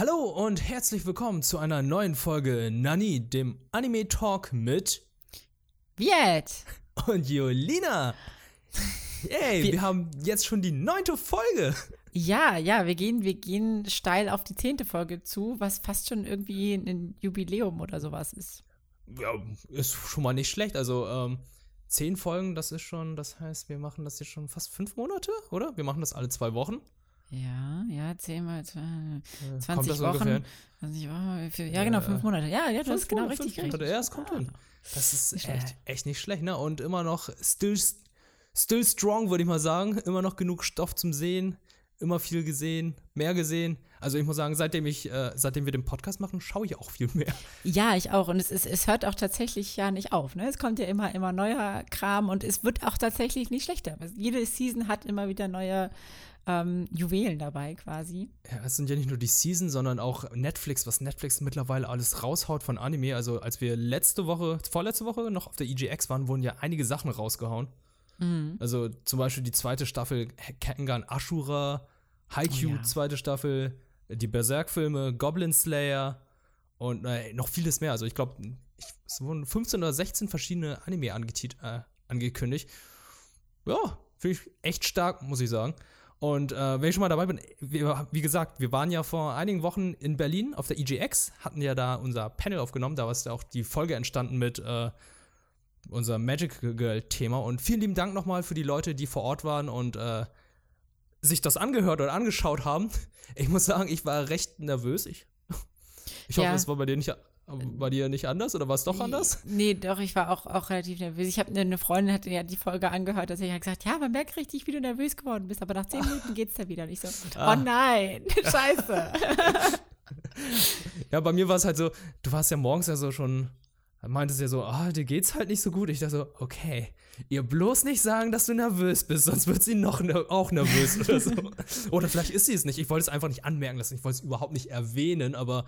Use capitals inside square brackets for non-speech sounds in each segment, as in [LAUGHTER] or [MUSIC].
Hallo und herzlich willkommen zu einer neuen Folge Nani, dem Anime Talk mit Viet! und Jolina. Yay, wir, Wir- haben jetzt schon die neunte Folge. Ja, ja, wir gehen, wir gehen steil auf die zehnte Folge zu, was fast schon irgendwie ein Jubiläum oder sowas ist. Ja, ist schon mal nicht schlecht. Also ähm, zehn Folgen, das ist schon, das heißt, wir machen das jetzt schon fast fünf Monate, oder? Wir machen das alle zwei Wochen. Ja, ja, zehnmal, zwei- Äh, 20 kommt das Wochen. ungefähr? 20 Wochen, für- ja, genau, fünf Monate. Ja, ja, du hast genau richtig recht. Ja, es kommt hin. Das ist Nicht echt, schlecht. echt nicht schlecht, ne? Und immer noch still, still strong, würde ich mal sagen. Immer noch genug Stoff zum Sehen. Immer viel gesehen, mehr gesehen. Also ich muss sagen, seitdem ich, äh, seitdem wir den Podcast machen, schaue ich auch viel mehr. Ja, ich auch. Und es, ist, es hört auch tatsächlich ja nicht auf. Ne? Es kommt ja immer, immer neuer Kram und es wird auch tatsächlich nicht schlechter. Jede Season hat immer wieder neue ähm, Juwelen dabei quasi. Ja, es sind ja nicht nur die Season, sondern auch Netflix, was Netflix mittlerweile alles raushaut von Anime. Also als wir letzte Woche, vorletzte Woche noch auf der EGX waren, wurden ja einige Sachen rausgehauen. Also zum Beispiel die zweite Staffel Kengan Ashura, Haikyuu, Oh ja. zweite Staffel, die Berserk-Filme, Goblin Slayer und äh, noch vieles mehr. Also ich glaube, es wurden 15 oder 16 verschiedene Anime äh, angekündigt. Ja, finde ich echt stark, muss ich sagen. Und äh, wenn ich schon mal dabei bin, wir, wie gesagt, wir waren ja vor einigen Wochen in Berlin auf der EGX, hatten ja da unser Panel aufgenommen, da ist ja auch die Folge entstanden mit äh, unser Magic Girl-Thema. Und vielen lieben Dank nochmal für die Leute, die vor Ort waren und äh, sich das angehört oder angeschaut haben. Ich muss sagen, ich war recht nervös. Ich, [LAUGHS] ich hoffe, Ja. es war bei dir nicht, bei dir nicht anders oder war es doch anders? Nee, doch, ich war auch, auch relativ nervös. Ich habe eine Freundin, hatte ja die Folge angehört, dass sie hat gesagt, ja, man merkt richtig, wie du nervös geworden bist, aber nach zehn Minuten geht's da wieder. Und ich so, [LAUGHS] Ah. oh nein, [LAUGHS] scheiße. [LAUGHS] Ja, bei mir war es halt so, du warst ja morgens ja so schon, meintest ja so, ah, dir geht's halt nicht so gut. Ich dachte so, okay, ihr bloß nicht sagen, dass du nervös bist, sonst wird sie noch ner auch nervös oder so. oder vielleicht ist sie es nicht. Ich wollte es einfach nicht anmerken lassen, ich wollte es überhaupt nicht erwähnen, aber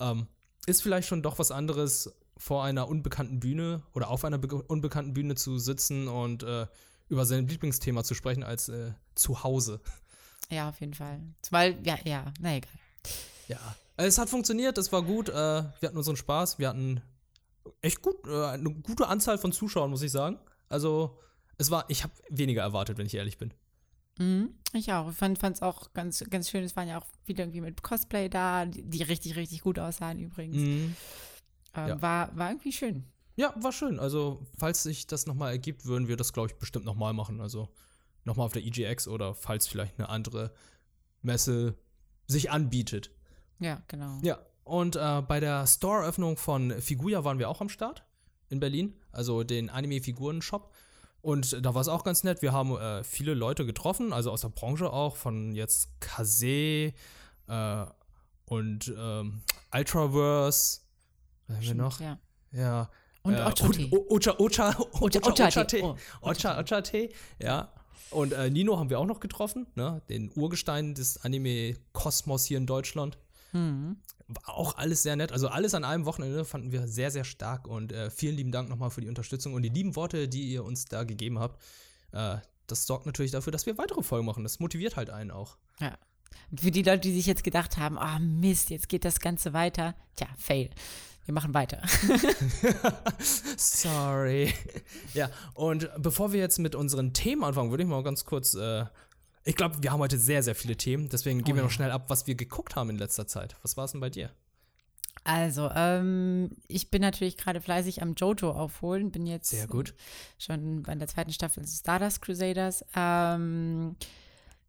ähm, ist vielleicht schon doch was anderes, vor einer unbekannten Bühne oder auf einer be unbekannten Bühne zu sitzen und äh, über sein Lieblingsthema zu sprechen als äh, zu Hause. Ja, auf jeden Fall. Weil, ja, ja, na egal. Ja, es hat funktioniert, es war gut. Äh, wir hatten unseren Spaß, wir hatten echt gut, äh, eine gute Anzahl von Zuschauern, muss ich sagen. Also, es war, ich habe weniger erwartet, wenn ich ehrlich bin. Mhm, ich auch. Ich fand es auch ganz, ganz schön. Es waren ja auch viele irgendwie mit Cosplay da, die, die richtig, richtig gut aussahen übrigens. Mhm. Ähm, ja. war, war irgendwie schön. Ja, war schön. Also, falls sich das nochmal ergibt, würden wir das, glaube ich, bestimmt nochmal machen. Also, nochmal auf der EGX oder falls vielleicht eine andere Messe sich anbietet. Ja, genau. Ja, und äh, bei der Store-Öffnung von Figuya waren wir auch am Start in Berlin, also den Anime-Figuren-Shop. Und da war es auch ganz nett. Wir haben äh, viele Leute getroffen, also aus der Branche auch, von jetzt Kase äh, und ähm, Ultraverse. Was haben wir noch? Ja. Ja. Und äh, Ocho-Tee. O- Ocha, Ocha, Ocha, Ocha- Ocha, Tee. Tee. Oh, Ocha, Ocha Tee, ja. Und äh, Nino haben wir auch noch getroffen, ne? Den Urgestein des Anime-Kosmos hier in Deutschland. Mhm. War auch alles sehr nett. Also alles an einem Wochenende fanden wir sehr, sehr stark. Und äh, vielen lieben Dank nochmal für die Unterstützung und die lieben Worte, die ihr uns da gegeben habt. Äh, das sorgt natürlich dafür, dass wir weitere Folgen machen. Das motiviert halt einen auch. Ja. Und für die Leute, die sich jetzt gedacht haben, ah Mist, jetzt geht das Ganze weiter. Tja, fail. Wir machen weiter. [LAUGHS] Sorry. ja, und bevor wir jetzt mit unseren Themen anfangen, würde ich mal ganz kurz. Äh, ich glaube, wir haben heute sehr, sehr viele Themen. Deswegen gehen Oh wir noch ja. schnell ab, was wir geguckt haben in letzter Zeit. Was war es denn bei dir? Also, ähm, ich bin natürlich gerade fleißig am Jojo aufholen. Bin jetzt Sehr gut. schon bei der zweiten Staffel Stardust Crusaders. Ähm,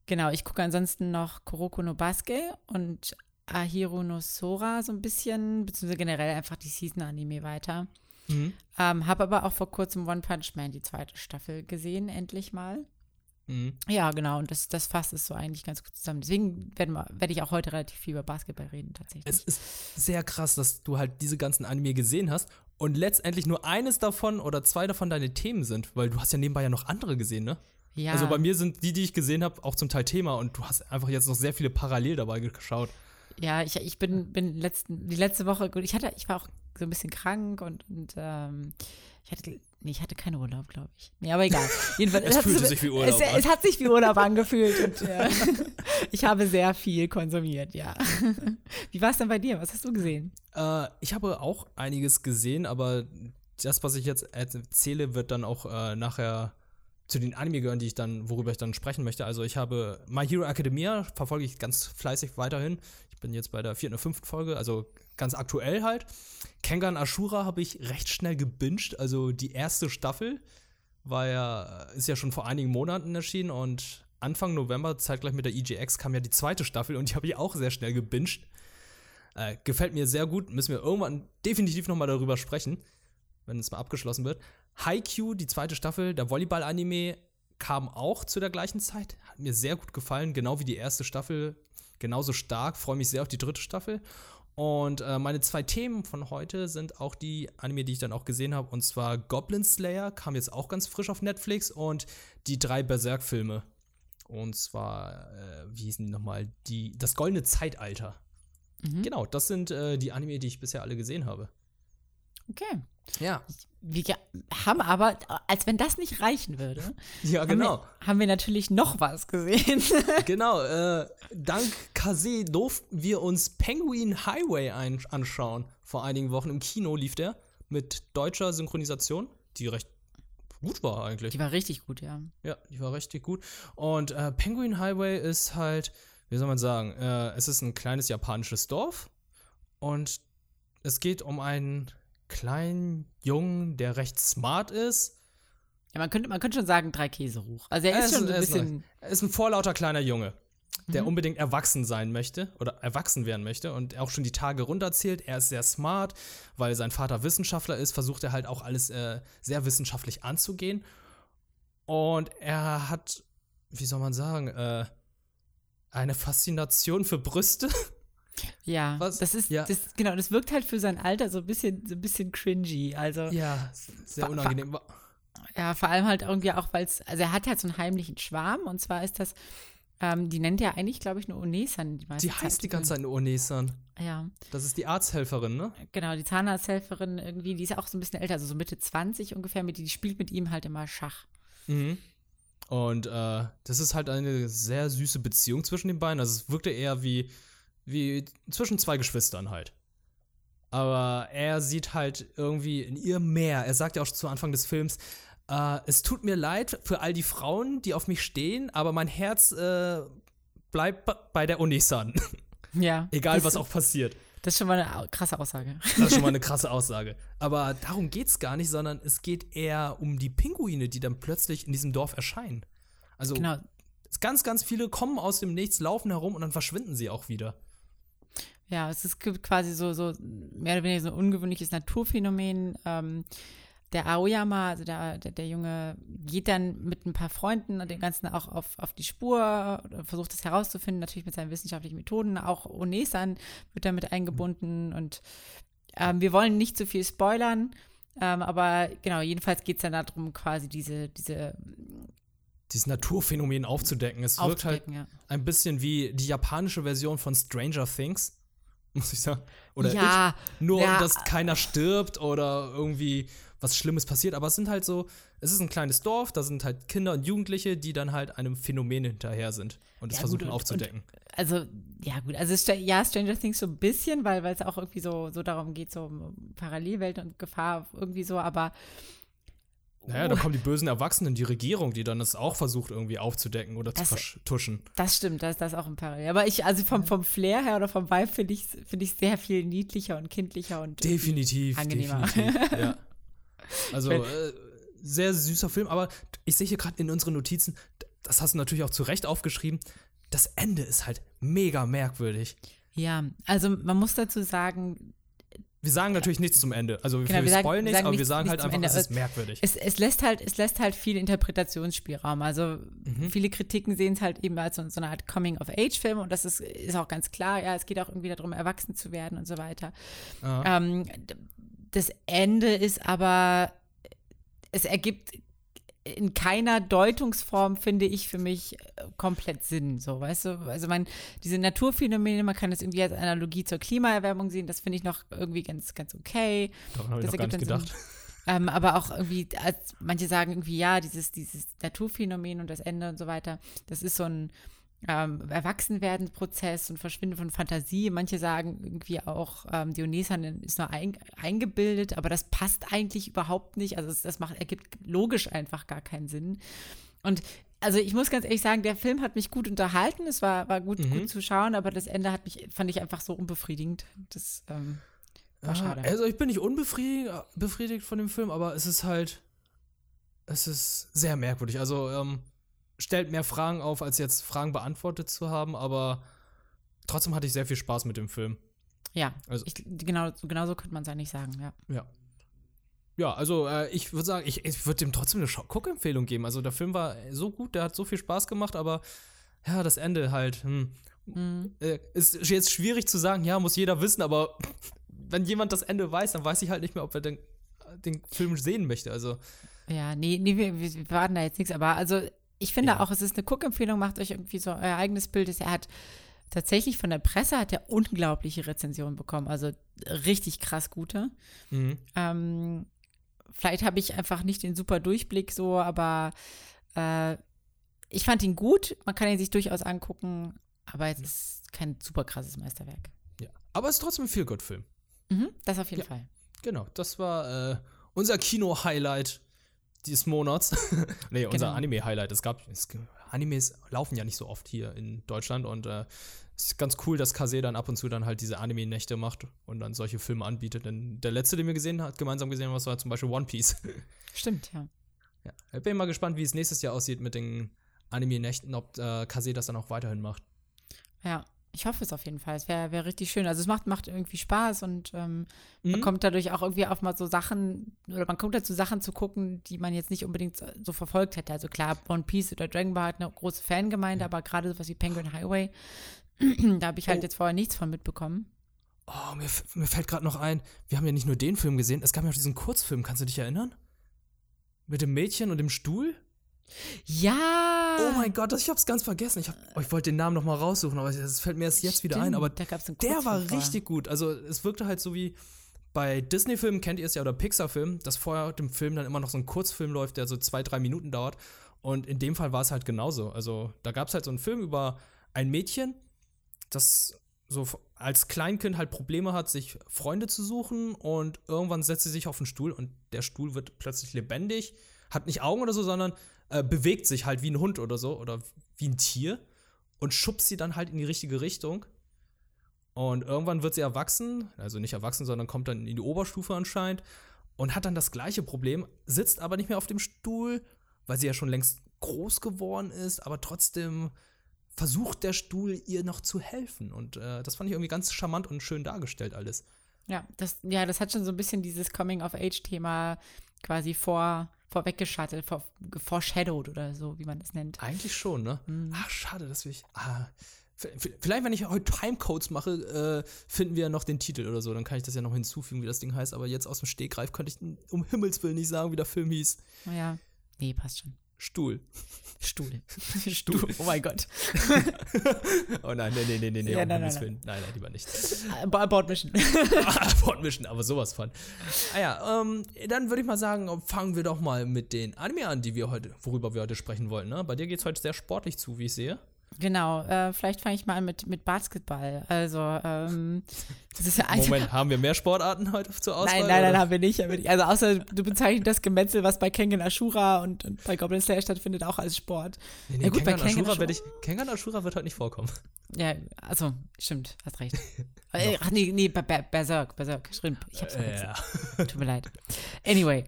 genau, ich gucke ansonsten noch Kuroko no Basuke und Ahiro no Sora so ein bisschen, beziehungsweise generell einfach die Season-Anime weiter. Mhm. Ähm, habe aber auch vor kurzem One Punch Man, die zweite Staffel, gesehen, endlich mal. Mhm. Ja, genau, und das, das fasst es so eigentlich ganz gut zusammen. Deswegen werde werd ich auch heute relativ viel über Basketball reden, tatsächlich. Es ist sehr krass, dass du halt diese ganzen Anime gesehen hast und letztendlich nur eines davon oder zwei davon deine Themen sind, weil du hast ja nebenbei ja noch andere gesehen, ne? ja, Also bei mir sind die, die ich gesehen habe, auch zum Teil Thema und du hast einfach jetzt noch sehr viele parallel dabei geschaut. ja, ich, ich bin, bin letzten, die letzte Woche, gut, ich hatte, ich war auch so ein bisschen krank und, und ähm, ich hatte Nee, ich hatte keinen Urlaub, glaube ich. Nee, aber egal. [LAUGHS] Jedenfalls, Es hat fühlte sich wie Urlaub es, an. es hat sich wie Urlaub angefühlt und [LAUGHS] äh, [LAUGHS] ich habe sehr viel konsumiert, ja. Wie war es denn bei dir? Was hast du gesehen? Äh, ich habe auch einiges gesehen, aber das, was ich jetzt erzähle, wird dann auch äh, nachher zu den Anime gehören, die ich dann, worüber ich dann sprechen möchte. Also ich habe My Hero Academia, verfolge ich ganz fleißig weiterhin. Ich bin jetzt bei der vierten oder fünften Folge, also ganz aktuell halt. Kengan Ashura habe ich recht schnell gebinged, also die erste Staffel war ja, ist ja schon vor einigen Monaten erschienen und Anfang November, zeitgleich mit der EGX, kam ja die zweite Staffel und die habe ich auch sehr schnell gebinged. Äh, gefällt mir sehr gut. Müssen wir irgendwann definitiv nochmal darüber sprechen, wenn es mal abgeschlossen wird. Haikyuu, die zweite Staffel, der Volleyball-Anime, kam auch zu der gleichen Zeit. Hat mir sehr gut gefallen, genau wie die erste Staffel. Genauso stark. Freue mich sehr auf die dritte Staffel. Und äh, meine zwei Themen von heute sind auch die Anime, die ich dann auch gesehen habe. Und zwar Goblin Slayer kam jetzt auch ganz frisch auf Netflix und die drei Berserk-Filme. Und zwar, äh, wie hießen die nochmal? Die, das goldene Zeitalter. Genau, das sind äh, die Anime, die ich bisher alle gesehen habe. Okay. Ja. Wir haben aber, als wenn das nicht reichen würde, [LAUGHS] Ja, haben, genau. wir, haben wir natürlich noch was gesehen. [LAUGHS] genau. Äh, dank Kase durften wir uns Penguin Highway ein anschauen. Vor einigen Wochen im Kino lief der mit deutscher Synchronisation, die recht gut war eigentlich. Die war richtig gut, ja. Ja, die war richtig gut. Und äh, Penguin Highway ist halt, wie soll man sagen, äh, es ist ein kleines japanisches Dorf und es geht um einen kleinen Jungen, der recht smart ist. Ja, man könnte, man könnte schon sagen, drei Käse hoch. Also er ist schon ein er ist bisschen. Er ist ein vorlauter kleiner Junge, der unbedingt erwachsen sein möchte oder erwachsen werden möchte und auch schon die Tage runterzählt. Er ist sehr smart, weil sein Vater Wissenschaftler ist, versucht er halt auch alles äh, sehr wissenschaftlich anzugehen. Und er hat, wie soll man sagen, äh, eine Faszination für Brüste. [LAUGHS] Ja, Was? das ist, Ja. das, genau, das wirkt halt für sein Alter so ein bisschen, so ein bisschen cringy. Also, ja, Ja, sehr unangenehm. vor allem halt irgendwie auch, weil es, also er hat halt so einen heimlichen Schwarm und zwar ist das, ähm, die nennt ja eigentlich, glaube ich, nur Onesan. Die, meiste heißt Zeit. die ganze Zeit nur Onesan. Ja, Das ist die Arzthelferin, ne? genau, die Zahnarzthelferin irgendwie, die ist auch so ein bisschen älter, also so Mitte 20 ungefähr, mit die, die spielt mit ihm halt immer Schach. Mhm. Und äh, das ist halt eine sehr süße Beziehung zwischen den beiden. Also es wirkte eher wie, wie zwischen zwei Geschwistern halt. Aber er sieht halt irgendwie in ihr mehr. Er sagt ja auch zu Anfang des Films, äh, es tut mir leid für all die Frauen, die auf mich stehen, aber mein Herz äh, bleibt bei der Onisan. [LAUGHS] Ja. Egal, was auch passiert. Das ist schon mal eine krasse Aussage. Das ist schon mal eine [LAUGHS] krasse Aussage. Aber darum geht's gar nicht, sondern es geht eher um die Pinguine, die dann plötzlich in diesem Dorf erscheinen. Also Genau. es- ganz, ganz viele kommen aus dem Nichts, laufen herum und dann verschwinden sie auch wieder. Ja, es ist gibt quasi so, so mehr oder weniger so ein ungewöhnliches Naturphänomen. Ähm, der Aoyama, also der, der, der Junge, geht dann mit ein paar Freunden und dem Ganzen auch auf, auf die Spur, versucht es herauszufinden, natürlich mit seinen wissenschaftlichen Methoden. Auch Onesan wird damit eingebunden und ähm, wir wollen nicht zu viel spoilern, ähm, aber genau, jedenfalls geht es dann darum, quasi diese, diese Dieses Naturphänomen aufzudecken. Es wirkt halt ja. ein bisschen wie die japanische Version von Stranger Things, muss ich sagen. Oder ja, It. Nur, ja. dass keiner stirbt oder irgendwie was Schlimmes passiert. Aber es sind halt so, es ist ein kleines Dorf, da sind halt Kinder und Jugendliche, die dann halt einem Phänomen hinterher sind und es Ja, gut, versuchen und- aufzudecken. Also, ja, gut. Also, ja, Stranger Things so ein bisschen, weil weil es auch irgendwie so, so darum geht, so um Parallelwelt und Gefahr irgendwie so, aber Naja, da kommen die bösen Erwachsenen, die Regierung, die dann das auch versucht irgendwie aufzudecken oder Das- zu vertuschen. das stimmt, das das ist auch ein Parallel. Aber ich, also vom, vom Flair her oder vom Vibe finde ich finde ich sehr viel niedlicher und kindlicher und Definitiv, angenehmer. definitiv. ja. [LAUGHS] Also äh, sehr süßer Film, aber ich sehe hier gerade in unseren Notizen, das hast du natürlich auch zu Recht aufgeschrieben, das Ende ist halt mega merkwürdig. Ja, also man muss dazu sagen, Wir sagen natürlich nichts zum Ende. Also Genau, wir, spoilen nichts, aber wir sagen halt einfach, es ist merkwürdig. es, es lässt halt, es lässt halt viel Interpretationsspielraum. Also viele Kritiken sehen es halt eben als so, so eine Art Coming-of-Age-Film und das ist, ist auch ganz klar, ja, es geht auch irgendwie darum, erwachsen zu werden und so weiter. Ähm, das Ende ist aber, es ergibt in keiner Deutungsform, finde ich, für mich äh, komplett Sinn. So, weißt du? Also man, diese Naturphänomene, man kann das irgendwie als Analogie zur Klimaerwärmung sehen, das finde ich noch irgendwie ganz, ganz okay. Daran habe ich noch gar nicht gedacht. Ähm, aber auch irgendwie, als manche sagen irgendwie, ja, dieses, dieses Naturphänomen und das Ende und so weiter, das ist so ein ähm, Erwachsenwerden-Prozess und Verschwinden von Fantasie. Manche sagen irgendwie auch, ähm, Dionysan ist nur ein, eingebildet, aber das passt eigentlich überhaupt nicht. Also das, das macht, ergibt logisch einfach gar keinen Sinn. Und also ich muss ganz ehrlich sagen, der Film hat mich gut unterhalten. Es war, war gut, mhm. gut zu schauen, aber das Ende hat mich, fand ich einfach so unbefriedigend. Das ähm, war ja, schade. Also ich bin nicht unbefriedigt von dem Film, aber es ist halt, es ist sehr merkwürdig. Also ähm, stellt mehr Fragen auf, als jetzt Fragen beantwortet zu haben, aber trotzdem hatte ich sehr viel Spaß mit dem Film. Ja, also, ich, genau, genau so könnte man es eigentlich sagen, ja. Ja. Ja, also äh, ich würde sagen, ich, ich würde dem trotzdem eine Guckempfehlung geben. Also der Film war so gut, der hat so viel Spaß gemacht, aber ja, das Ende halt. Hm. Mhm. Äh, ist jetzt schwierig zu sagen, ja, muss jeder wissen, aber [LAUGHS] wenn jemand das Ende weiß, dann weiß ich halt nicht mehr, ob er den, den Film sehen möchte. Also. Ja, nee, nee, wir, wir warten da jetzt nichts, aber also ich finde ja. auch, es ist eine Guckempfehlung, macht euch irgendwie so euer eigenes Bild. Er hat tatsächlich von der Presse hat er unglaubliche Rezensionen bekommen, also richtig krass gute. Mhm. Ähm, vielleicht habe ich einfach nicht den super Durchblick so, aber äh, ich fand ihn gut. Man kann ihn sich durchaus angucken, aber es ist kein super krasses Meisterwerk. Ja, aber es ist trotzdem ein Feel-Good-Film. Mhm, das auf jeden ja. Fall. Genau, das war äh, unser Kino-Highlight dieses Monats. [LAUGHS] nee, genau. unser Anime-Highlight. Es gab, es, Animes laufen ja nicht so oft hier in Deutschland und äh, es ist ganz cool, dass Kase dann ab und zu dann halt diese Anime-Nächte macht und dann solche Filme anbietet. Denn der letzte, den wir gesehen haben, gemeinsam gesehen haben, war zum Beispiel One Piece. [LAUGHS] Stimmt, ja. Ja, ich bin mal gespannt, wie es nächstes Jahr aussieht mit den Anime-Nächten, ob äh, Kase das dann auch weiterhin macht. Ja, ich hoffe es auf jeden Fall. Es wäre wär richtig schön. Also es macht, macht irgendwie Spaß und ähm, mhm. man kommt dadurch auch irgendwie auf mal so Sachen, oder man kommt dazu Sachen zu gucken, die man jetzt nicht unbedingt so verfolgt hätte. Also klar, One Piece oder Dragon Ball hat eine große Fangemeinde, aber gerade sowas wie Penguin Highway, [CLEARS THROAT] da habe ich halt oh. jetzt vorher nichts von mitbekommen. Oh, mir, mir fällt gerade noch ein, wir haben ja nicht nur den Film gesehen, es gab ja auch diesen Kurzfilm, kannst du dich erinnern? Mit dem Mädchen und dem Stuhl? Ja! Oh mein Gott, ich hab's ganz vergessen. Ich, hab, oh, ich wollte den Namen noch mal raussuchen, aber es fällt mir erst jetzt Stimmt, wieder ein. Aber der war richtig gut. Also es wirkte halt so wie bei Disney-Filmen, kennt ihr es ja, oder Pixar-Filmen, dass vorher dem Film dann immer noch so ein Kurzfilm läuft, der so zwei, drei Minuten dauert. Und in dem Fall war es halt genauso. Also da gab es halt so einen Film über ein Mädchen, das so als Kleinkind halt Probleme hat, sich Freunde zu suchen und irgendwann setzt sie sich auf den Stuhl und der Stuhl wird plötzlich lebendig, hat nicht Augen oder so, sondern äh, bewegt sich halt wie ein Hund oder so oder wie ein Tier und schubst sie dann halt in die richtige Richtung. Und irgendwann wird sie erwachsen, also nicht erwachsen, sondern kommt dann in die Oberstufe anscheinend und hat dann das gleiche Problem, sitzt aber nicht mehr auf dem Stuhl, weil sie ja schon längst groß geworden ist, aber trotzdem versucht der Stuhl ihr noch zu helfen. Und äh, das fand ich irgendwie ganz charmant und schön dargestellt alles. Ja, das, ja, das hat schon so ein bisschen dieses Coming-of-Age-Thema quasi vor, vorweggeschattelt, vor, foreshadowed oder so, wie man das nennt. Eigentlich schon, ne? Mhm. Ach, schade, dass wir. Ah, vielleicht, wenn ich heute Timecodes mache, äh, finden wir noch den Titel oder so. Dann kann ich das ja noch hinzufügen, wie das Ding heißt. Aber jetzt aus dem Stegreif könnte ich um Himmels Willen nicht sagen, wie der Film hieß. Ja. Nee, passt schon. Stuhl. Stuhl. [LAUGHS] Stuhl. Oh mein Gott. [LAUGHS] oh nein, nee, nee, nee, nee, nee, ja, nein, nein, nein. nein, nein, lieber nicht. Abort Mission. Abort [LAUGHS] Mission, aber sowas von. Ah ja, ähm, dann würde ich mal sagen, fangen wir doch mal mit den Anime an, die wir heute, worüber wir heute sprechen wollen. Ne? Bei dir geht es heute sehr sportlich zu, wie ich sehe. Genau, äh, vielleicht fange ich mal an mit, mit Basketball. Also, ähm, das ist ja einfach. Moment, [LAUGHS] haben wir mehr Sportarten heute zur Auswahl? Nein, nein, nein, haben wir nicht. Also, außer du bezeichnest das Gemetzel, was bei Kengan Ashura und, und bei Goblin Slayer stattfindet, auch als Sport. Nee, nee, ja, gut, Kengan bei Kengan Ashura, ich, Kengan Ashura wird heute nicht vorkommen. Ja, also, stimmt, hast recht. [LAUGHS] Äh, ach nee, nee, Berserk, Berserk, stimmt. Ich hab's vergessen. Ja. Tut mir leid. Anyway,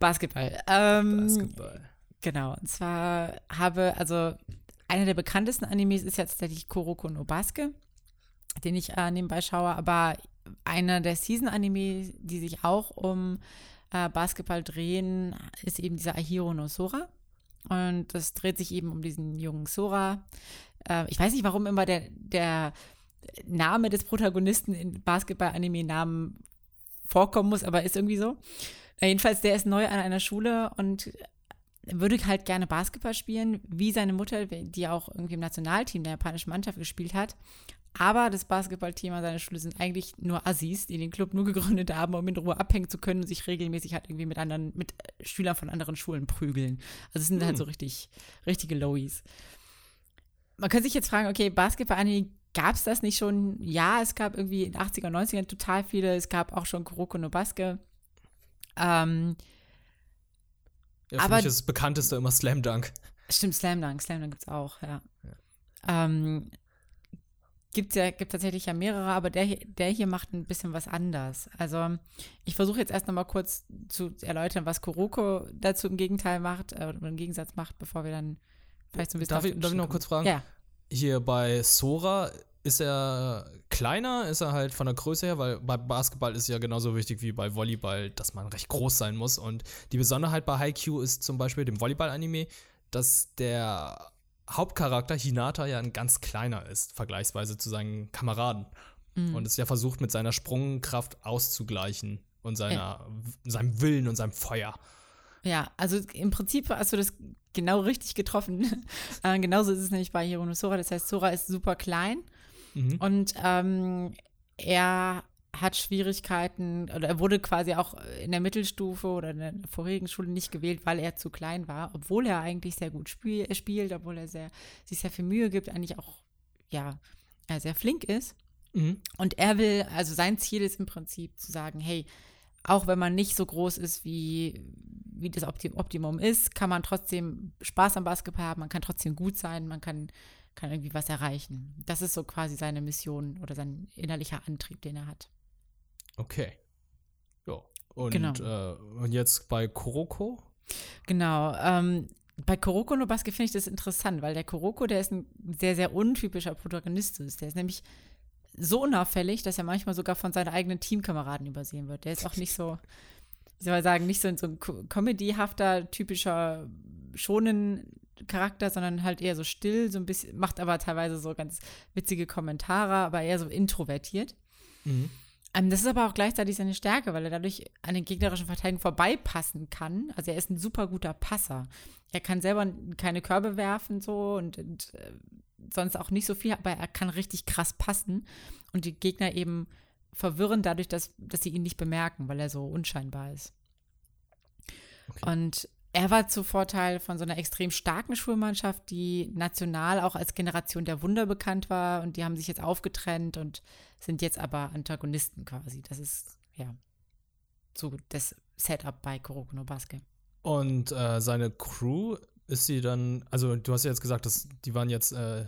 Basketball. Ähm, Basketball. Genau, und zwar habe, also einer der bekanntesten Animes ist jetzt tatsächlich Kuroko no Basque, den ich äh, nebenbei schaue, aber einer der Season-Animes, die sich auch um äh, Basketball drehen, ist eben dieser Ahiro no Sora. Und das dreht sich eben um diesen jungen Sora. Äh, ich weiß nicht, warum immer der, der Name des Protagonisten in Basketball-Anime-Namen vorkommen muss, aber ist irgendwie so. Äh, jedenfalls, der ist neu an einer Schule und würde halt gerne Basketball spielen, wie seine Mutter, die auch irgendwie im Nationalteam der japanischen Mannschaft gespielt hat. Aber das Basketballteam an seiner Schule sind eigentlich nur Assis, die den Club nur gegründet haben, um in Ruhe abhängen zu können und sich regelmäßig halt irgendwie mit anderen, mit Schülern von anderen Schulen prügeln. Also es sind halt Hm. so richtig, richtige Lowies. Man könnte sich jetzt fragen, okay, Basketball-Anime, gab es das nicht schon? Ja, es gab irgendwie in den 80er, 90ern total viele. Es gab auch schon Kuroko no Basket. Ähm, Ja, Aber- mich ist das bekannteste immer Slam Dunk. Stimmt, Slam Dunk. Slam Dunk gibt es auch, ja. Ähm, gibt's ja, gibt tatsächlich ja mehrere, aber der, hier- der hier macht ein bisschen was anders. Also ich versuche jetzt erst nochmal kurz zu erläutern, was Kuroko dazu im Gegenteil macht, äh, oder im Gegensatz macht, bevor wir dann vielleicht so ein bisschen Darf ich, darf ich noch kurz fragen? Ja, Hier bei Sora ist er kleiner, ist er halt von der Größe her, weil bei Basketball ist ja genauso wichtig wie bei Volleyball, dass man recht groß sein muss. Und die Besonderheit bei Haikyuu ist zum Beispiel dem Volleyball-Anime, dass der Hauptcharakter Hinata ja ein ganz kleiner ist, vergleichsweise zu seinen Kameraden. Mhm. Und es ja versucht, mit seiner Sprungkraft auszugleichen und seiner, seinem Willen und seinem Feuer. Ja, also im Prinzip hast du das genau richtig getroffen. [LAUGHS] äh, genauso ist es nämlich bei Hirono Sora. Das heißt, Sora ist super klein Mhm. und ähm, er hat Schwierigkeiten oder er wurde quasi auch in der Mittelstufe oder in der vorigen Schule nicht gewählt, weil er zu klein war, obwohl er eigentlich sehr gut spiel, äh, spielt, obwohl er sehr, sich sehr viel Mühe gibt, eigentlich auch ja äh, sehr flink ist. Mhm. Und er will, also sein Ziel ist im Prinzip zu sagen, hey, auch wenn man nicht so groß ist, wie, wie das Opti- Optimum ist, kann man trotzdem Spaß am Basketball haben, man kann trotzdem gut sein, man kann, kann irgendwie was erreichen. Das ist so quasi seine Mission oder sein innerlicher Antrieb, den er hat. Okay. Ja. Und, Genau. äh, und jetzt bei Kuroko? Genau. Ähm, bei Kuroko no Basket finde ich das interessant, weil der Kuroko, der ist ein sehr, sehr untypischer Protagonist. ist. Der ist nämlich so unauffällig, dass er manchmal sogar von seinen eigenen Teamkameraden übersehen wird. Der ist auch nicht so, wie soll man sagen, nicht so, so ein co- comedyhafter, typischer schonen Charakter, sondern halt eher so still, so ein bisschen, macht aber teilweise so ganz witzige Kommentare, aber eher so introvertiert. Mhm. Ähm, das ist aber auch gleichzeitig seine Stärke, weil er dadurch an den gegnerischen Verteidigungen vorbeipassen kann. Also er ist ein super guter Passer. Er kann selber keine Körbe werfen so und, und äh, sonst auch nicht so viel, aber er kann richtig krass passen und die Gegner eben verwirren dadurch, dass, dass sie ihn nicht bemerken, weil er so unscheinbar ist. Okay. Und er war zu Vorteil von so einer extrem starken Schulmannschaft, die national auch als Generation der Wunder bekannt war und die haben sich jetzt aufgetrennt und sind jetzt aber Antagonisten quasi. Das ist ja so das Setup bei Kuroko Basket. Und äh, seine Crew ist sie dann, also du hast ja jetzt gesagt, dass die waren jetzt äh,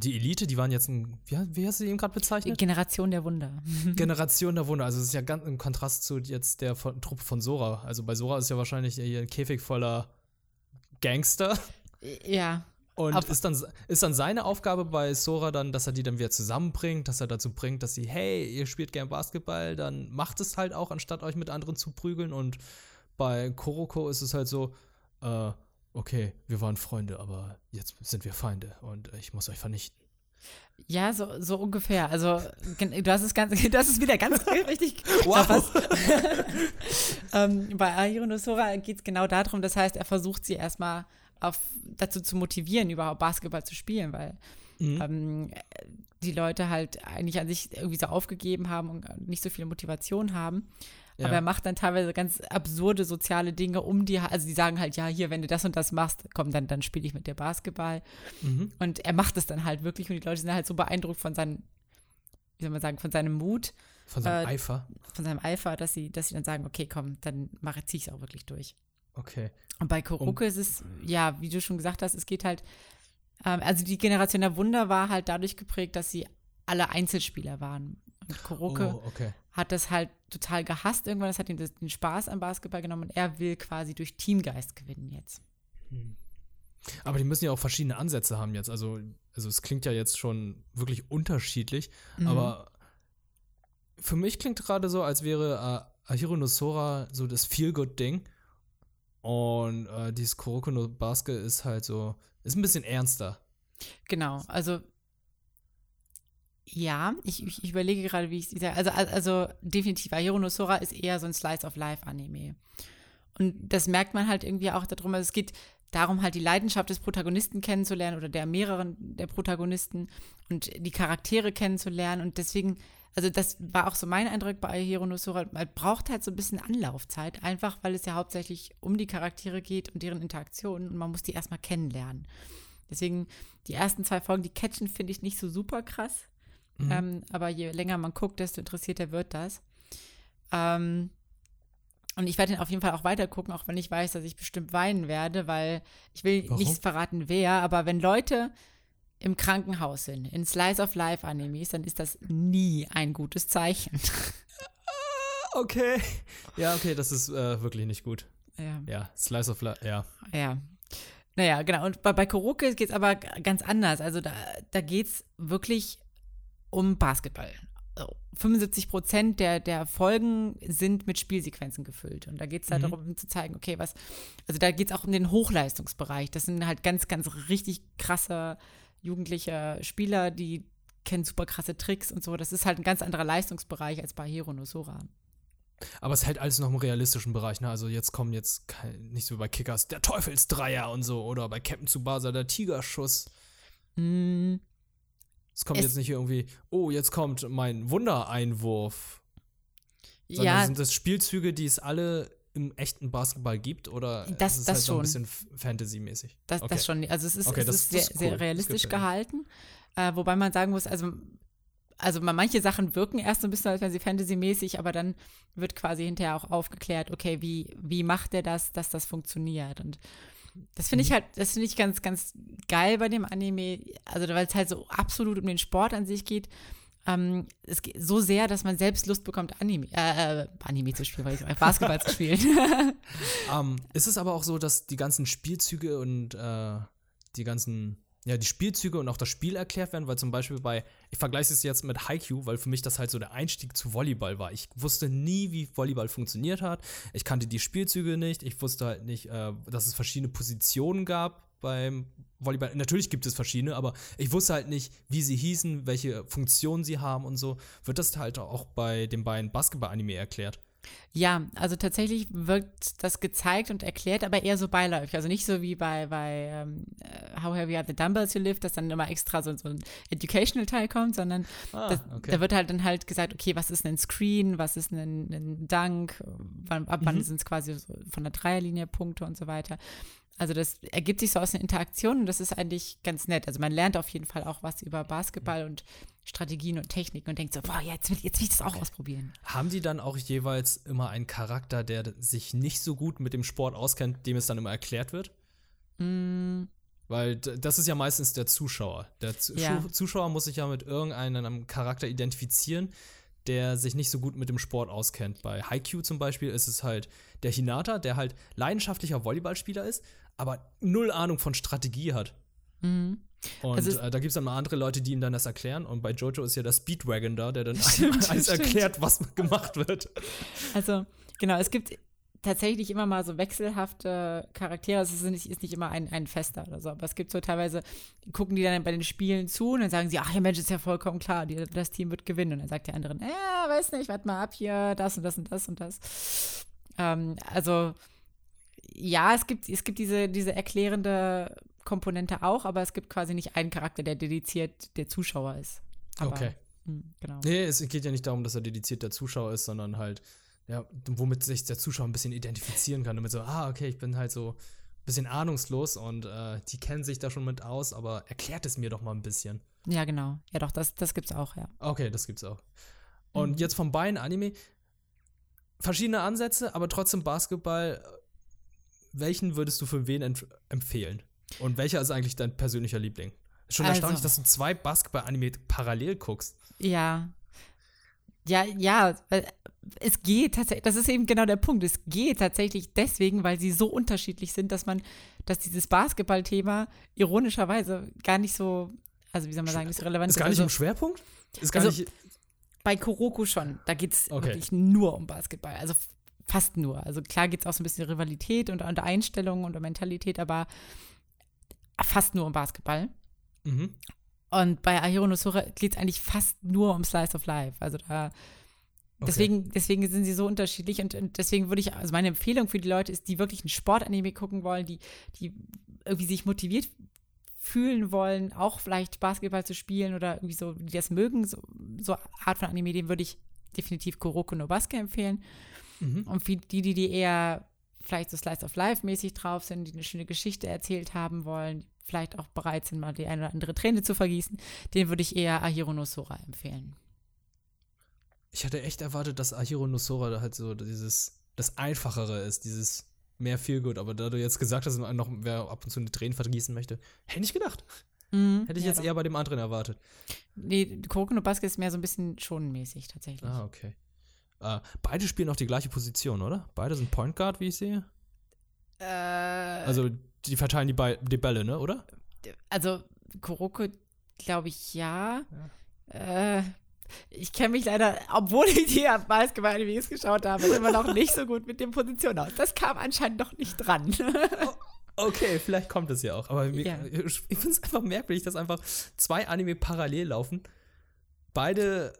die Elite, die waren jetzt ein, wie, wie hast du die eben gerade bezeichnet? Generation der Wunder. [LAUGHS] Generation der Wunder. Also es ist ja ganz im Kontrast zu jetzt der von, Truppe von Sora. Also bei Sora ist ja wahrscheinlich hier ein Käfig voller Gangster. Ja, Und Auf- ist, dann, ist dann seine Aufgabe bei Sora dann, dass er die dann wieder zusammenbringt, dass er dazu bringt, dass sie, hey, ihr spielt gern Basketball, dann macht es halt auch, anstatt euch mit anderen zu prügeln. Und bei Koroko ist es halt so, äh, okay, wir waren Freunde, aber jetzt sind wir Feinde und ich muss euch vernichten. ja, so, so ungefähr. Also du hast es ganz, [LAUGHS] das ist wieder ganz richtig. [LAUGHS] Wow. [LAUGHS] ähm, bei Ahiro no Sora geht es genau darum, das heißt, er versucht sie erstmal auf, dazu zu motivieren, überhaupt Basketball zu spielen, weil Mhm. ähm, die Leute halt eigentlich an sich irgendwie so aufgegeben haben und nicht so viel Motivation haben. Ja. Aber er macht dann teilweise ganz absurde soziale Dinge um die, also die sagen halt, ja, hier, wenn du das und das machst, komm, dann, dann spiele ich mit dir Basketball. Mhm. Und er macht es dann halt wirklich und die Leute sind halt so beeindruckt von seinem, wie soll man sagen, von seinem Mut, Von seinem Äh, Eifer. von seinem Eifer, dass sie, dass sie dann sagen, okay, komm, dann mache ziehe ich es auch wirklich durch. Okay. Und bei Kuroko ist es, ja, wie du schon gesagt hast, es geht halt, ähm, also die Generation der Wunder war halt dadurch geprägt, dass sie alle Einzelspieler waren. Und Kuroko Oh, okay. hat das halt total gehasst irgendwann, das hat ihm den Spaß am Basketball genommen und er will quasi durch Teamgeist gewinnen jetzt. Aber die müssen ja auch verschiedene Ansätze haben jetzt. Also, also es klingt ja jetzt schon wirklich unterschiedlich, Mhm. aber für mich klingt gerade so, als wäre äh, Ahiro no Sora so das Feel-Good-Ding. Und äh, dieses Kuroko no Basket ist halt so, ist ein bisschen ernster. Genau, also ja, ich, ich, ich überlege gerade, wie ich es also, also, also definitiv, Ahiro no Sora ist eher so ein Slice of Life Anime. Und das merkt man halt irgendwie auch darum, also es geht darum, halt die Leidenschaft des Protagonisten kennenzulernen oder der mehreren der Protagonisten und die Charaktere kennenzulernen. Und deswegen, also das war auch so mein Eindruck bei Hiro no Sora, man braucht halt so ein bisschen Anlaufzeit, einfach weil es ja hauptsächlich um die Charaktere geht und deren Interaktionen und man muss die erstmal kennenlernen. Deswegen, die ersten zwei Folgen, die catchen, finde ich nicht so super krass. Mhm. Ähm, aber je länger man guckt, desto interessierter wird das. Ähm, und ich werde ihn auf jeden Fall auch weiter gucken, auch wenn ich weiß, dass ich bestimmt weinen werde, weil ich will Warum? nicht verraten, wer, aber wenn Leute im Krankenhaus sind, in Slice of Life Animes, dann ist das nie ein gutes Zeichen. [LAUGHS] Okay. Ja, okay, das ist äh, wirklich nicht gut. Ja. Ja, Slice of Life, ja. Ja. Naja, genau. Und bei, bei Kuroke geht es aber ganz anders. Also da, da geht es wirklich um Basketball. 75 Prozent der, der Folgen sind mit Spielsequenzen gefüllt. Und da geht es halt mhm. darum zu zeigen, okay, was, also da geht es auch um den Hochleistungsbereich. Das sind halt ganz, ganz richtig krasse jugendliche Spieler, die kennen super krasse Tricks und so. Das ist halt ein ganz anderer Leistungsbereich als bei Hero no Sora. Aber es hält alles noch im realistischen Bereich, ne? Also jetzt kommen jetzt kein, nicht so bei Kickers der Teufelsdreier und so oder bei Captain Tsubasa der Tigerschuss. Mm, es kommt es jetzt nicht irgendwie, oh, jetzt kommt mein Wundereinwurf. Sondern ja. sind das Spielzüge, die es alle im echten Basketball gibt oder das, ist es das halt schon. so ein bisschen Fantasy-mäßig? Das, okay. das schon. Also es ist, okay, es das, ist sehr, ist cool. sehr realistisch gehalten. Äh, wobei man sagen muss, also also manche Sachen wirken erst so ein bisschen, als wären sie Fantasy-mäßig, aber dann wird quasi hinterher auch aufgeklärt, okay, wie, wie macht er das, dass das funktioniert? Und das finde ich mhm. halt, das finde ich ganz, ganz geil bei dem Anime, also weil es halt so absolut um den Sport an sich geht. Ähm, es geht so sehr, dass man selbst Lust bekommt, Anime, äh, äh Anime zu spielen, weil ich Basketball zu spielen. um, [LAUGHS] [LAUGHS] ähm, ist es aber auch so, dass die ganzen Spielzüge und äh, die ganzen ja, die Spielzüge und auch das Spiel erklärt werden, weil zum Beispiel bei, ich vergleiche es jetzt mit Haikyuu, weil für mich das halt so der Einstieg zu Volleyball war. Ich wusste nie, wie Volleyball funktioniert hat. Ich kannte die Spielzüge nicht. Ich wusste halt nicht, äh, dass es verschiedene Positionen gab beim Volleyball. Natürlich gibt es verschiedene, aber ich wusste halt nicht, wie sie hießen, welche Funktionen sie haben und so. Wird das halt auch bei den beiden Basketball-Anime erklärt? Ja, also tatsächlich wird das gezeigt und erklärt, aber eher so beiläufig. Also nicht so wie bei, bei um, ähm, How Heavy Are the Dumbbells You Live, dass dann immer extra so, so ein Educational-Teil kommt, sondern ah, das, okay. da wird halt dann halt gesagt, okay, was ist ein Screen, was ist ein, ein Dunk, wann, ab wann mhm. sind es quasi so von der Dreierlinie Punkte und so weiter. Also das ergibt sich so aus einer Interaktion und das ist eigentlich ganz nett. Also man lernt auf jeden Fall auch was über Basketball und Strategien und Techniken und denkt so, boah, jetzt will, jetzt will ich das auch ausprobieren. Haben die dann auch jeweils immer einen Charakter, der sich nicht so gut mit dem Sport auskennt, dem es dann immer erklärt wird? Mm. Weil das ist ja meistens der Zuschauer. Der ja. Zuschauer muss sich ja mit irgendeinem Charakter identifizieren, der sich nicht so gut mit dem Sport auskennt. Bei Haikyuu zum Beispiel ist es halt der Hinata, der halt leidenschaftlicher Volleyballspieler ist, aber null Ahnung von Strategie hat. Mhm. Und also äh, da gibt es dann mal andere Leute, die ihm dann das erklären. Und bei Jojo ist ja der Speedwagon da, der dann [LAUGHS] stimmt, alles stimmt. erklärt, was gemacht wird. Also, genau, es gibt tatsächlich immer mal so wechselhafte Charaktere. Also es ist nicht, ist nicht immer ein, ein Fester oder so. Aber es gibt so teilweise, gucken die dann bei den Spielen zu und dann sagen sie, ach ja Mensch, ist ja vollkommen klar, die, das Team wird gewinnen. Und dann sagt der andere, ja, weiß nicht, warte mal ab hier, das und das und das und das. Ähm, also ja, es gibt, es gibt diese, diese erklärende Komponente auch, aber es gibt quasi nicht einen Charakter, der dediziert der Zuschauer ist. Aber, okay. Mh, hm, genau. Nee, es geht ja nicht darum, dass er dediziert der Zuschauer ist, sondern halt, ja, womit sich der Zuschauer ein bisschen identifizieren kann. Damit so, ah, okay, ich bin halt so ein bisschen ahnungslos und äh, die kennen sich da schon mit aus, aber erklärt es mir doch mal ein bisschen. Ja, genau. Ja, doch, das, das gibt's auch, ja. Okay, das gibt's auch. Und mhm. jetzt von beiden Anime, verschiedene Ansätze, aber trotzdem Basketball. Welchen würdest du für wen empfehlen? Und welcher ist eigentlich dein persönlicher Liebling? Schon also, erstaunlich, dass du zwei Basketball-Anime parallel guckst. Ja. Ja, ja, es geht tatsächlich, das ist eben genau der Punkt. Es geht tatsächlich deswegen, weil sie so unterschiedlich sind, dass man, dass dieses Basketball-Thema ironischerweise gar nicht so, also wie soll man sagen, ist relevant. Ist gar nicht also, im Schwerpunkt? Ist gar also, nicht. Bei Kuroko schon. Da geht es okay. wirklich nur um Basketball. Also fast nur. Also klar geht es auch so ein bisschen Rivalität und, und Einstellungen und Mentalität, aber fast nur um Basketball. Mhm. Und bei Ahiro no Sora geht es eigentlich fast nur um Slice of Life. Also da Deswegen, deswegen sind sie so unterschiedlich und, und deswegen würde ich, also meine Empfehlung für die Leute ist, die wirklich ein Sportanime gucken wollen, die, die irgendwie sich motiviert fühlen wollen, auch vielleicht Basketball zu spielen oder irgendwie so, die das mögen, so, so Art von Anime, dem würde ich definitiv Kuroko no Basket empfehlen. Mhm. Und für die, die, die eher vielleicht so Slice of Life mäßig drauf sind, die eine schöne Geschichte erzählt haben wollen, vielleicht auch bereit sind, mal die eine oder andere Träne zu vergießen, den würde ich eher Ahiro no Sora empfehlen. Ich hatte echt erwartet, dass Ahiro no Sora da halt so dieses, das Einfachere ist, dieses mehr Feelgood. Aber da du jetzt gesagt hast, noch wer ab und zu eine Tränen vergießen möchte, hätte ich gedacht. Mhm, Hätte ich ja, jetzt doch. eher bei dem anderen erwartet. Nee, Kuroko no Basket ist mehr so ein bisschen schonenmäßig tatsächlich. Ah, okay. Äh, beide spielen auch die gleiche Position, oder? Beide sind Point Guard, wie ich sehe. Äh, Also, die verteilen die, Ball, die Bälle, ne, oder? also Kuroko, glaube ich, ja. Äh, ich kenne mich leider, obwohl ich die Basketball-Animes geschaut habe, immer noch nicht so gut mit den Positionen aus. Das kam anscheinend noch nicht dran. [LAUGHS] Okay, vielleicht kommt es ja auch. Aber mir, Ja. ich finde es einfach merkwürdig, dass einfach zwei Anime parallel laufen. Beide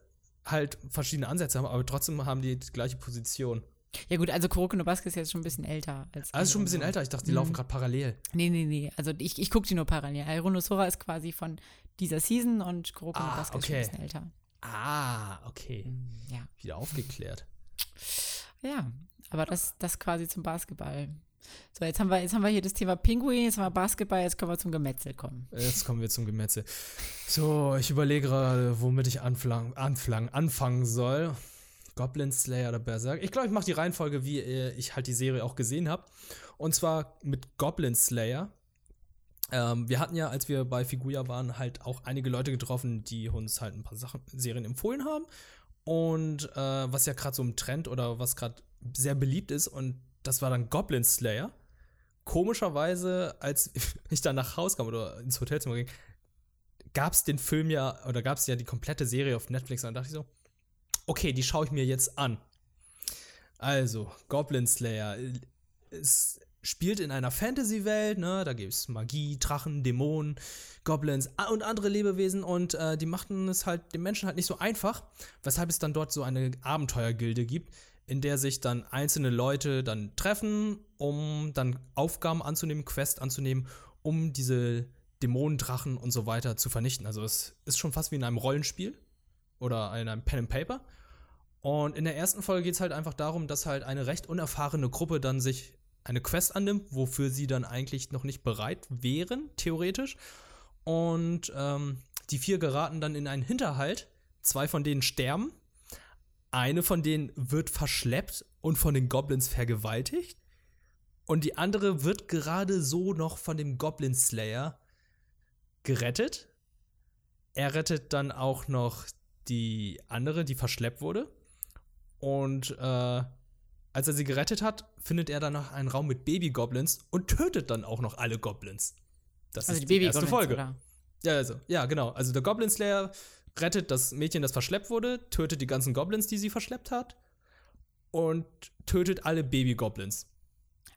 halt verschiedene Ansätze haben, aber trotzdem haben die die gleiche Position. ja gut, also Kuroko no Basket ist jetzt schon ein bisschen älter. Als Also schon ein bisschen älter. Ich dachte, die Mhm. laufen gerade parallel. Nee, nee, nee. Also ich, ich gucke die nur parallel. Airono Sora ist quasi von dieser Season und Kuroko no Ah, Basket ist schon okay. ein bisschen älter. Ah, okay. Ja. Wieder aufgeklärt. Ja, aber das, das quasi zum Basketball. So, jetzt haben wir, jetzt haben wir hier das Thema Pinguin, jetzt haben wir Basketball, jetzt können wir zum Gemetzel kommen. Jetzt kommen wir zum Gemetzel. So, ich überlege gerade, womit ich anflang, anfangen soll. Goblin Slayer oder Berserk. Ich glaube, ich mache die Reihenfolge, wie äh, ich halt die Serie auch gesehen habe. Und zwar mit Goblin Slayer. Ähm, wir hatten ja, als wir bei Figuya waren, halt auch einige Leute getroffen, die uns halt ein paar Sachen, Serien empfohlen haben. Und äh, was ja gerade so im Trend oder was gerade sehr beliebt ist, und das war dann Goblin Slayer. Komischerweise, als [LAUGHS] ich dann nach Hause kam oder ins Hotelzimmer ging, gab es den Film ja, oder gab es ja die komplette Serie auf Netflix. Und dann dachte ich so, okay, die schaue ich mir jetzt an. Also, Goblin Slayer. Es spielt in einer Fantasy-Welt, ne? Da gibt es Magie, Drachen, Dämonen, Goblins und andere Lebewesen und äh, die machten es halt den Menschen halt nicht so einfach, weshalb es dann dort so eine Abenteuergilde gibt, in der sich dann einzelne Leute dann treffen, um dann Aufgaben anzunehmen, Quest anzunehmen, um diese Dämonen, Drachen und so weiter zu vernichten. Also es ist schon fast wie in einem Rollenspiel oder in einem Pen and Paper. Und in der ersten Folge geht es halt einfach darum, dass halt eine recht unerfahrene Gruppe dann sich eine Quest annimmt, wofür sie dann eigentlich noch nicht bereit wären, theoretisch. Und ähm, die vier geraten dann in einen Hinterhalt. Zwei von denen sterben. Eine von denen wird verschleppt und von den Goblins vergewaltigt. Und die andere wird gerade so noch von dem Goblin Slayer gerettet. Er rettet dann auch noch die andere, die verschleppt wurde. Und äh, als er sie gerettet hat, findet er danach einen Raum mit Baby-Goblins und tötet dann auch noch alle Goblins. Das Also ist die die erste Folge. Oder? Ja, also, ja, genau. Also der Goblin Slayer rettet das Mädchen, das verschleppt wurde, tötet die ganzen Goblins, die sie verschleppt hat und tötet alle Baby-Goblins.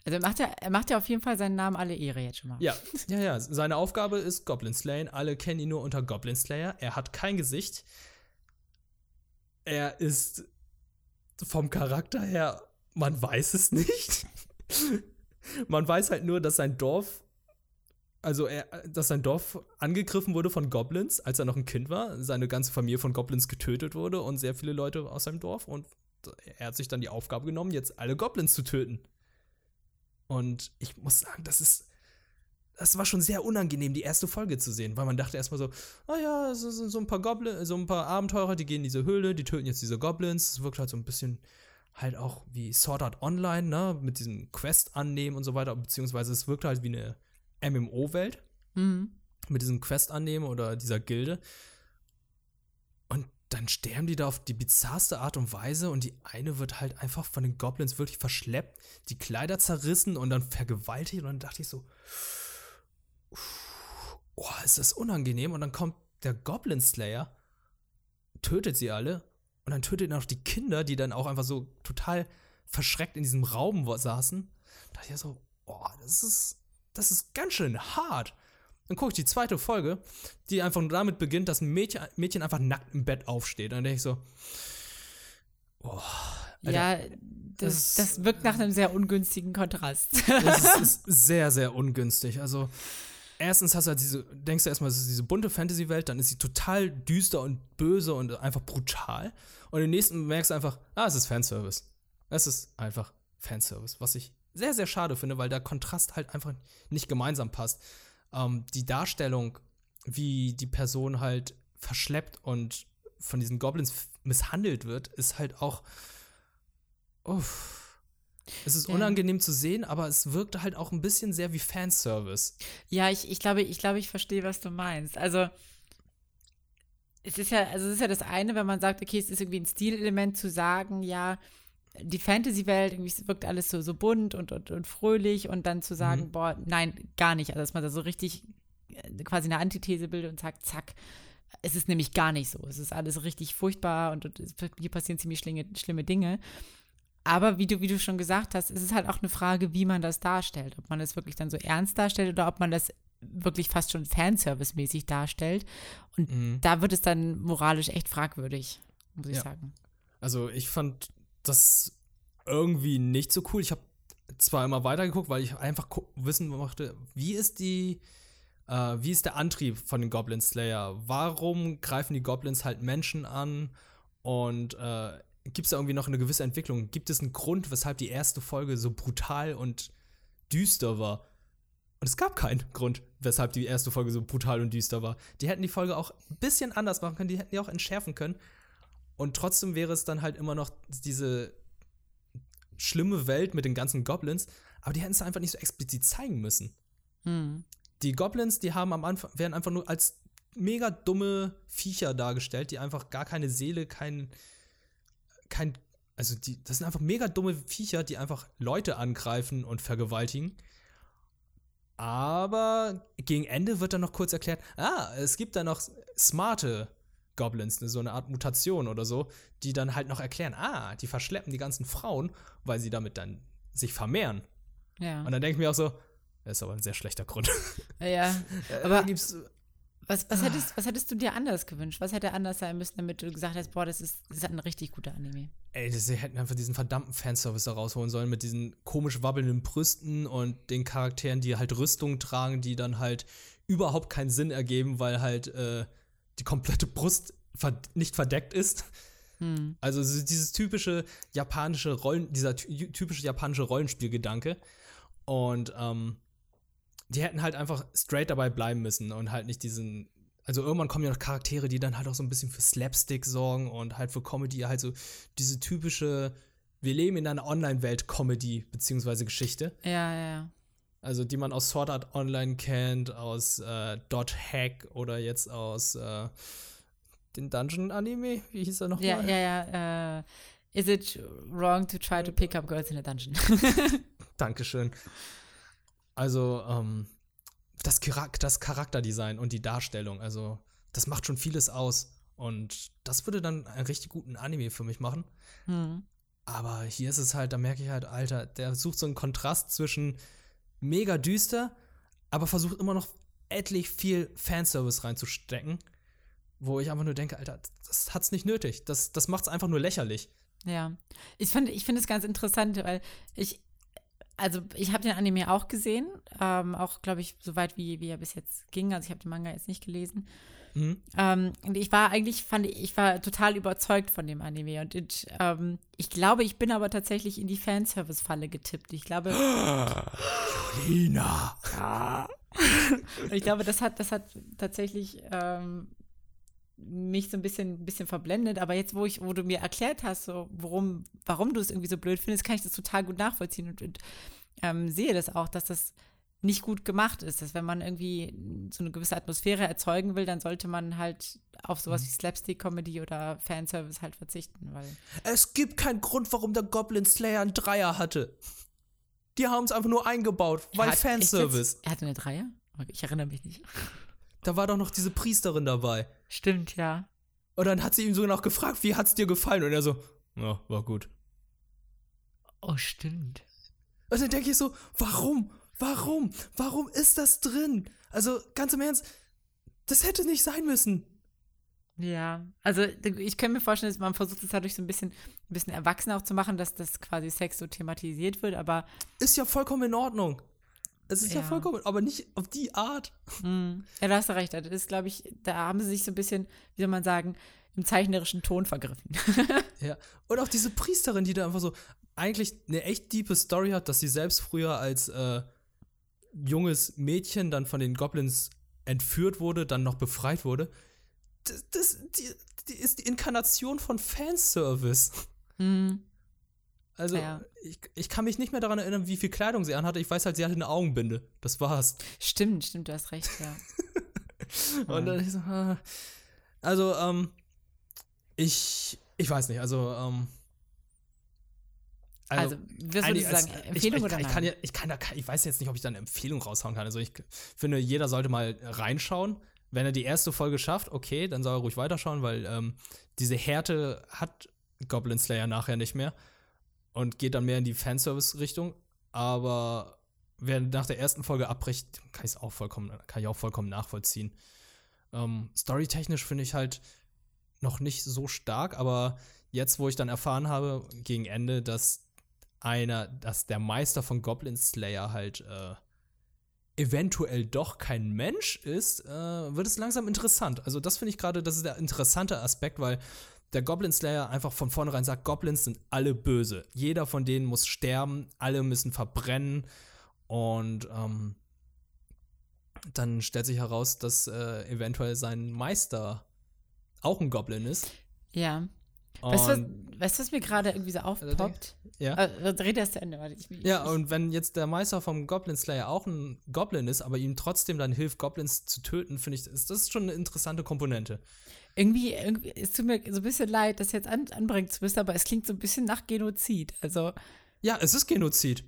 Also er macht, ja, er macht ja auf jeden Fall seinen Namen alle Ehre jetzt schon mal. Ja, ja, ja. Seine Aufgabe ist Goblin Slayen. Alle kennen ihn nur unter Goblin Slayer. Er hat kein Gesicht. Er ist vom Charakter her, man weiß es nicht. [LAUGHS] man weiß halt nur, dass sein Dorf, also er, dass sein Dorf angegriffen wurde von Goblins, als er noch ein Kind war. Seine ganze Familie von Goblins getötet wurde und sehr viele Leute aus seinem Dorf. Und er hat sich dann die Aufgabe genommen, jetzt alle Goblins zu töten. Und ich muss sagen, das ist. Das war schon sehr unangenehm, die erste Folge zu sehen, weil man dachte erstmal so, ah ja, es sind so ein paar Goblins, so ein paar Abenteurer, die gehen in diese Höhle, die töten jetzt diese Goblins. Es wirkt halt so ein bisschen halt auch wie Sword Art Online, ne, mit diesem Quest annehmen und so weiter, beziehungsweise es wirkt halt wie eine MMO-Welt Mhm. mit diesem Quest annehmen oder dieser Gilde. Und dann sterben die da auf die bizarrste Art und Weise und die eine wird halt einfach von den Goblins wirklich verschleppt, die Kleider zerrissen und dann vergewaltigt und dann dachte ich so, oh, ist das unangenehm und dann kommt der Goblin Slayer, tötet sie alle und dann tötet er noch die Kinder, die dann auch einfach so total verschreckt in diesem Raum saßen. Da dachte ich so, oh, das ist, das ist ganz schön hart. Dann gucke ich die zweite Folge, die einfach nur damit beginnt, dass ein Mädchen, Mädchen einfach nackt im Bett aufsteht. Und dann denke ich so, Oh, ja, das, das- das wirkt nach einem sehr ungünstigen Kontrast. [LAUGHS] Das ist, [LAUGHS] ist sehr, sehr ungünstig. Also, erstens hast du halt diese, denkst du erstmal, es ist diese bunte Fantasy-Welt, dann ist sie total düster und böse und einfach brutal. Und im nächsten merkst du einfach, ah, es ist Fanservice. Es ist einfach Fanservice, was ich sehr, sehr schade finde, weil der Kontrast halt einfach nicht gemeinsam passt. Ähm, die Darstellung, wie die Person halt verschleppt und von diesen Goblins misshandelt wird, ist halt auch. Uff. Es ist Ja. unangenehm zu sehen, aber es wirkt halt auch ein bisschen sehr wie Fanservice. Ja, ich, ich glaube, ich glaube, ich verstehe, was du meinst. Also es ist ja, also es ist ja das eine, wenn man sagt, okay, es ist irgendwie ein Stilelement zu sagen, ja, die Fantasy-Welt, irgendwie es wirkt alles so, so bunt und, und, und fröhlich und dann zu sagen, Mhm. boah, nein, gar nicht. Also dass man da so richtig äh, quasi eine Antithese bildet und sagt, zack, es ist nämlich gar nicht so. Es ist alles richtig furchtbar und, und hier passieren ziemlich schlimme, schlimme Dinge. Aber wie du, wie du schon gesagt hast, es ist halt auch eine Frage, wie man das darstellt. Ob man das wirklich dann so ernst darstellt oder ob man das wirklich fast schon Fanservice-mäßig darstellt. Und Mhm. da wird es dann moralisch echt fragwürdig, muss ich Ja. sagen. Also ich fand das irgendwie nicht so cool. Ich habe zwar immer weitergeguckt, weil ich einfach wissen möchte, wie ist die, äh, wie ist der Antrieb von den Goblin Slayer? Warum greifen die Goblins halt Menschen an? Und äh, gibt es da irgendwie noch eine gewisse Entwicklung? Gibt es einen Grund, weshalb die erste Folge so brutal und düster war? Und es gab keinen Grund, weshalb die erste Folge so brutal und düster war. Die hätten die Folge auch ein bisschen anders machen können, die hätten die auch entschärfen können. Und trotzdem wäre es dann halt immer noch diese schlimme Welt mit den ganzen Goblins, aber die hätten es einfach nicht so explizit zeigen müssen. Hm. Die Goblins, die haben am Anfang, werden einfach nur als mega dumme Viecher dargestellt, die einfach gar keine Seele, kein, kein, also die, das sind einfach mega dumme Viecher, die einfach Leute angreifen und vergewaltigen. Aber gegen Ende wird dann noch kurz erklärt, ah, es gibt da noch smarte Goblins, ne, so eine Art Mutation oder so, die dann halt noch erklären, ah, die verschleppen die ganzen Frauen, weil sie damit dann sich vermehren. Ja. Und dann denke ich mir auch so, das ist aber ein sehr schlechter Grund. ja. [LAUGHS] Aber Aber gibt's, was, was, hättest, was hättest du dir anders gewünscht? Was hätte anders sein müssen, damit du gesagt hast, boah, das ist, das ist ein richtig guter Anime? ey, das- sie hätten einfach diesen verdammten Fanservice da rausholen sollen mit diesen komisch wabbelnden Brüsten und den Charakteren, die halt Rüstungen tragen, die dann halt überhaupt keinen Sinn ergeben, weil halt äh, die komplette Brust ver nicht verdeckt ist. Hm. Also so dieses typische japanische Rollen, dieser ty typische japanische Rollenspielgedanke. Und ähm, die hätten halt einfach straight dabei bleiben müssen und halt nicht diesen. Also irgendwann kommen ja noch Charaktere, die dann halt auch so ein bisschen für Slapstick sorgen und halt für Comedy, halt so diese typische, wir leben in einer Online-Welt Comedy beziehungsweise Geschichte. Ja, ja, ja. Also die man aus Sword Art Online kennt, aus äh, Dot Hack oder jetzt aus äh, den Dungeon Anime. Wie hieß er nochmal? Ja, ja, ja. Äh, is it wrong to try to pick up girls in a dungeon? [LAUGHS] Dankeschön. Also, ähm, das, Charak das Charakterdesign und die Darstellung, also, das macht schon vieles aus. Und das würde dann einen richtig guten Anime für mich machen. hm. Aber hier ist es halt, da merke ich halt, Alter, der sucht so einen Kontrast zwischen mega düster, aber versucht immer noch etlich viel Fanservice reinzustecken. Wo ich einfach nur denke, Alter, das hat's nicht nötig. Das, das macht's einfach nur lächerlich. Ja, ich finde ich finde es ganz interessant, weil ich, also ich habe den Anime auch gesehen, ähm, auch glaube ich so weit wie, wie er bis jetzt ging. Also ich habe den Manga jetzt nicht gelesen. Mhm. Ähm, und ich war eigentlich, fand ich, ich war total überzeugt von dem Anime. Und ich, ähm, ich glaube, ich bin aber tatsächlich in die Fanservice-Falle getippt. Ich glaube, Lina. [LAUGHS] ich glaube, das hat, das hat tatsächlich ähm, mich so ein bisschen, bisschen verblendet. Aber jetzt, wo ich, wo du mir erklärt hast, so, worum, warum du es irgendwie so blöd findest, kann ich das total gut nachvollziehen und, und ähm, sehe das auch, dass das nicht gut gemacht ist. Dass wenn man irgendwie so eine gewisse Atmosphäre erzeugen will, dann sollte man halt auf sowas wie Slapstick-Comedy oder Fanservice halt verzichten, weil Es gibt keinen Grund, warum der Goblin Slayer einen Dreier hatte. Die haben es einfach nur eingebaut, weil Er hat- Fanservice. Er hatte eine Dreier? Ich erinnere mich nicht. [LAUGHS] Da war doch noch diese Priesterin dabei. Stimmt, ja. Und dann hat sie ihn so noch gefragt, wie hat's dir gefallen? Und er so, ja, war gut. Oh, stimmt. Und dann denke ich so, warum? Warum? Warum ist das drin? Also, ganz im Ernst, das hätte nicht sein müssen. Ja, also ich kann mir vorstellen, dass man versucht es dadurch so ein bisschen, ein bisschen erwachsener auch zu machen, dass das quasi Sex so thematisiert wird, aber. Ist ja vollkommen in Ordnung. Es ist ja, ja vollkommen, aber nicht auf die Art. Mm. Ja, da hast du recht. Das ist, glaube ich, da haben sie sich so ein bisschen, wie soll man sagen, im zeichnerischen Ton vergriffen. [LAUGHS] ja. Und auch diese Priesterin, die da einfach so eigentlich eine echt tiefe Story hat, dass sie selbst früher als äh, junges Mädchen dann von den Goblins entführt wurde, dann noch befreit wurde. Das, das die, die ist die Inkarnation von Fanservice. Mhm. Also, ja. ich, ich kann mich nicht mehr daran erinnern, wie viel Kleidung sie anhatte. Ich weiß halt, sie hatte eine Augenbinde. Das war's. Stimmt, stimmt, du hast recht, ja. [LAUGHS] Und dann ich so, ah. also, ähm, ich, ich weiß nicht, also, ähm, also, also wirst du sagen, Empfehlung ich, ich, oder ich, ich kann ja, ich kann da, ich weiß jetzt nicht, ob ich da eine Empfehlung raushauen kann. Also ich finde, jeder sollte mal reinschauen. Wenn er die erste Folge schafft, okay, dann soll er ruhig weiterschauen, weil ähm, diese Härte hat Goblin Slayer nachher nicht mehr und geht dann mehr in die Fanservice-Richtung. Aber wer nach der ersten Folge abbricht, kann ich auch vollkommen, kann ich auch vollkommen nachvollziehen. Ähm, Storytechnisch finde ich halt noch nicht so stark, aber jetzt, wo ich dann erfahren habe, gegen Ende, dass einer, dass der Meister von Goblin Slayer halt äh, eventuell doch kein Mensch ist, äh, wird es langsam interessant. Also das finde ich gerade, das ist der interessante Aspekt, weil der Goblin Slayer einfach von vornherein sagt, Goblins sind alle böse. Jeder von denen muss sterben, alle müssen verbrennen und ähm, dann stellt sich heraus, dass äh, eventuell sein Meister auch ein Goblin ist. Ja. Weißt du, was, weißt, was mir gerade irgendwie so aufpoppt? Ja. Äh, red erst zu Ende, warte. Ich, ich, ja, und wenn jetzt der Meister vom Goblin Slayer auch ein Goblin ist, aber ihm trotzdem dann hilft, Goblins zu töten, finde ich, ist das schon eine interessante Komponente. Irgendwie, irgendwie, es tut mir so ein bisschen leid, das jetzt an, anbringen zu müssen, aber es klingt so ein bisschen nach Genozid. Also. Ja, es ist Genozid.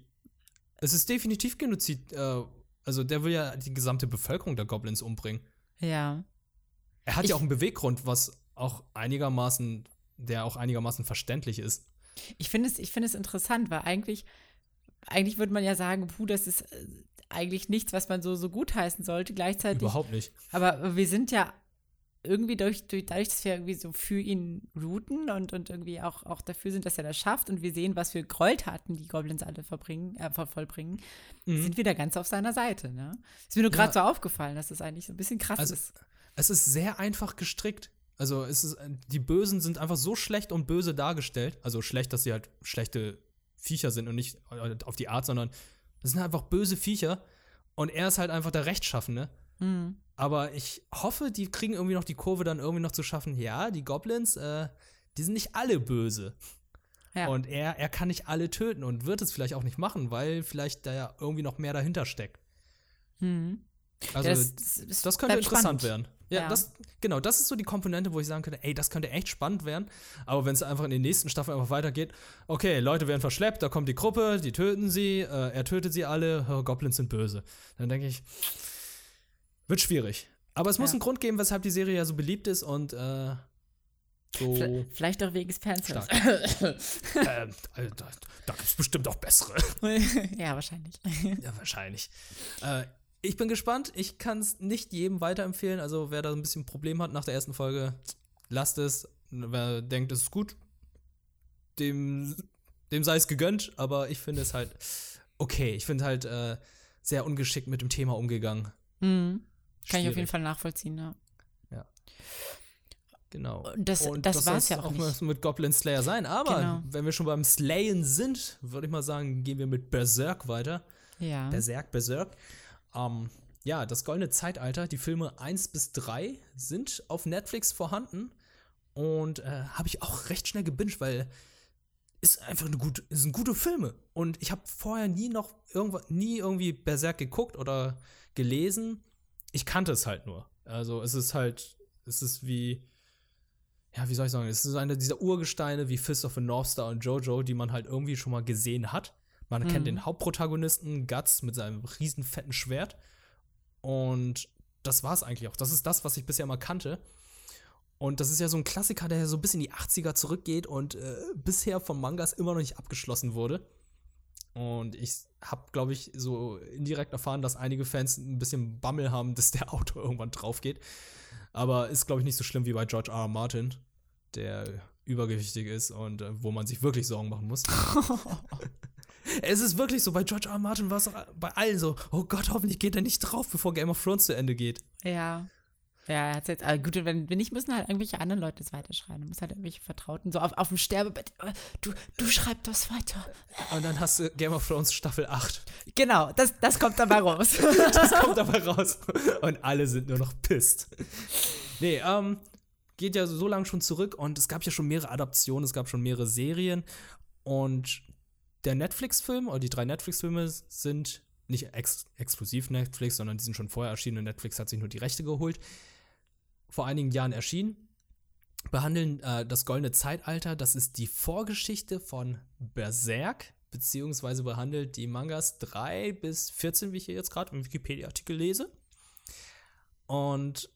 Es ist definitiv Genozid. Äh, also der will ja die gesamte Bevölkerung der Goblins umbringen. Ja. Er hat ich, ja auch einen Beweggrund, was auch einigermaßen der auch einigermaßen verständlich ist. Ich finde es, find es interessant, weil eigentlich, eigentlich würde man ja sagen, puh, das ist äh, eigentlich nichts, was man so, so gut heißen sollte. Gleichzeitig. Überhaupt nicht. Aber wir sind ja irgendwie durch, durch, dadurch, dass wir irgendwie so für ihn routen und, und irgendwie auch, auch dafür sind, dass er das schafft und wir sehen, was für Gräueltaten die Goblins alle verbringen, äh, vollbringen, mhm. sind wir da ganz auf seiner Seite. Ne? Ist mir nur gerade ja. so aufgefallen, dass das eigentlich so ein bisschen krass also, ist. Es ist sehr einfach gestrickt. Also es ist, die Bösen sind einfach so schlecht und böse dargestellt. Also schlecht, dass sie halt schlechte Viecher sind und nicht äh, auf die Art, sondern das sind einfach böse Viecher. Und er ist halt einfach der Rechtschaffene. Mhm. Aber ich hoffe, die kriegen irgendwie noch die Kurve dann irgendwie noch zu schaffen. Ja, die Goblins, äh, die sind nicht alle böse. Ja. Und er, er kann nicht alle töten und wird es vielleicht auch nicht machen, weil vielleicht da ja irgendwie noch mehr dahinter steckt. Mhm. Also, das, das, das könnte interessant spannend. werden. Ja, ja, Das, genau, das ist so die Komponente, wo ich sagen könnte, ey, das könnte echt spannend werden. Aber wenn es einfach in den nächsten Staffeln einfach weitergeht, okay, Leute werden verschleppt, da kommt die Gruppe, die töten sie, äh, er tötet sie alle, oh, Goblins sind böse. Dann denke ich, wird schwierig. Aber es muss einen Grund geben, weshalb die Serie ja so beliebt ist und äh, so. Vielleicht auch wegen Spencer. [LAUGHS] ähm, da da gibt es bestimmt auch bessere. ja, wahrscheinlich. Ja, wahrscheinlich. Äh, ich bin gespannt. Ich kann es nicht jedem weiterempfehlen. Also, wer da ein bisschen Problem hat nach der ersten Folge, lasst es. Wer denkt, es ist gut, dem, dem sei es gegönnt. Aber ich finde es halt okay. Ich finde halt äh, sehr ungeschickt mit dem Thema umgegangen. Mhm. Kann ich auf jeden Fall nachvollziehen, ja. Ja. Genau. Das, Und das, das war es ja auch, auch mit Goblin Slayer sein. Aber genau. wenn wir schon beim Slayen sind, würde ich mal sagen, gehen wir mit Berserk weiter. Ja. Berserk, Berserk. Ähm, ja, das goldene Zeitalter, die Filme 1 bis 3 sind auf Netflix vorhanden und äh, habe ich auch recht schnell gebinged, weil ist einfach eine gute, sind gute Filme und ich habe vorher nie noch irgendwo, nie irgendwie Berserk geguckt oder gelesen. Ich kannte es halt nur. Also es ist halt, es ist wie, ja, wie soll ich sagen, es ist eine dieser Urgesteine wie Fist of the North Star und Jojo, die man halt irgendwie schon mal gesehen hat. Man mhm. kennt den Hauptprotagonisten Guts mit seinem riesen fetten Schwert. Und das war es eigentlich auch. Das ist das, was ich bisher mal kannte. Und das ist ja so ein Klassiker, der so bis in die 80er zurückgeht und äh, bisher von Mangas immer noch nicht abgeschlossen wurde. Und ich habe, glaube ich, so indirekt erfahren, dass einige Fans ein bisschen Bammel haben, [LAUGHS] dass der Autor irgendwann drauf geht. Aber ist, glaube ich, nicht so schlimm wie bei George R. R. Martin, der übergewichtig ist und äh, wo man sich wirklich Sorgen machen muss. [LAUGHS] [LAUGHS] es ist wirklich so, bei George R. R. Martin war es bei allen so, oh Gott, hoffentlich geht er nicht drauf, bevor Game of Thrones zu Ende geht. Ja. Ja, er hat jetzt, also gut, wenn, wenn nicht, müssen halt irgendwelche anderen Leute es weiterschreiben. Du musst halt irgendwelche Vertrauten, so auf, auf dem Sterbebett, äh, du, du schreib das weiter. Und dann hast du Game of Thrones Staffel 8. Genau, das, das kommt dabei raus. [LAUGHS] das kommt dabei raus. Und alle sind nur noch pisst. Nee, ähm, geht ja so lange schon zurück und es gab ja schon mehrere Adaptionen, es gab schon mehrere Serien und der Netflix-Film oder die drei Netflix-Filme sind nicht ex exklusiv Netflix, sondern die sind schon vorher erschienen und Netflix hat sich nur die Rechte geholt vor einigen Jahren erschienen, behandeln äh, das goldene Zeitalter. Das ist die Vorgeschichte von Berserk, beziehungsweise behandelt die Mangas 3 bis 14, wie ich hier jetzt gerade im Wikipedia-Artikel lese. Und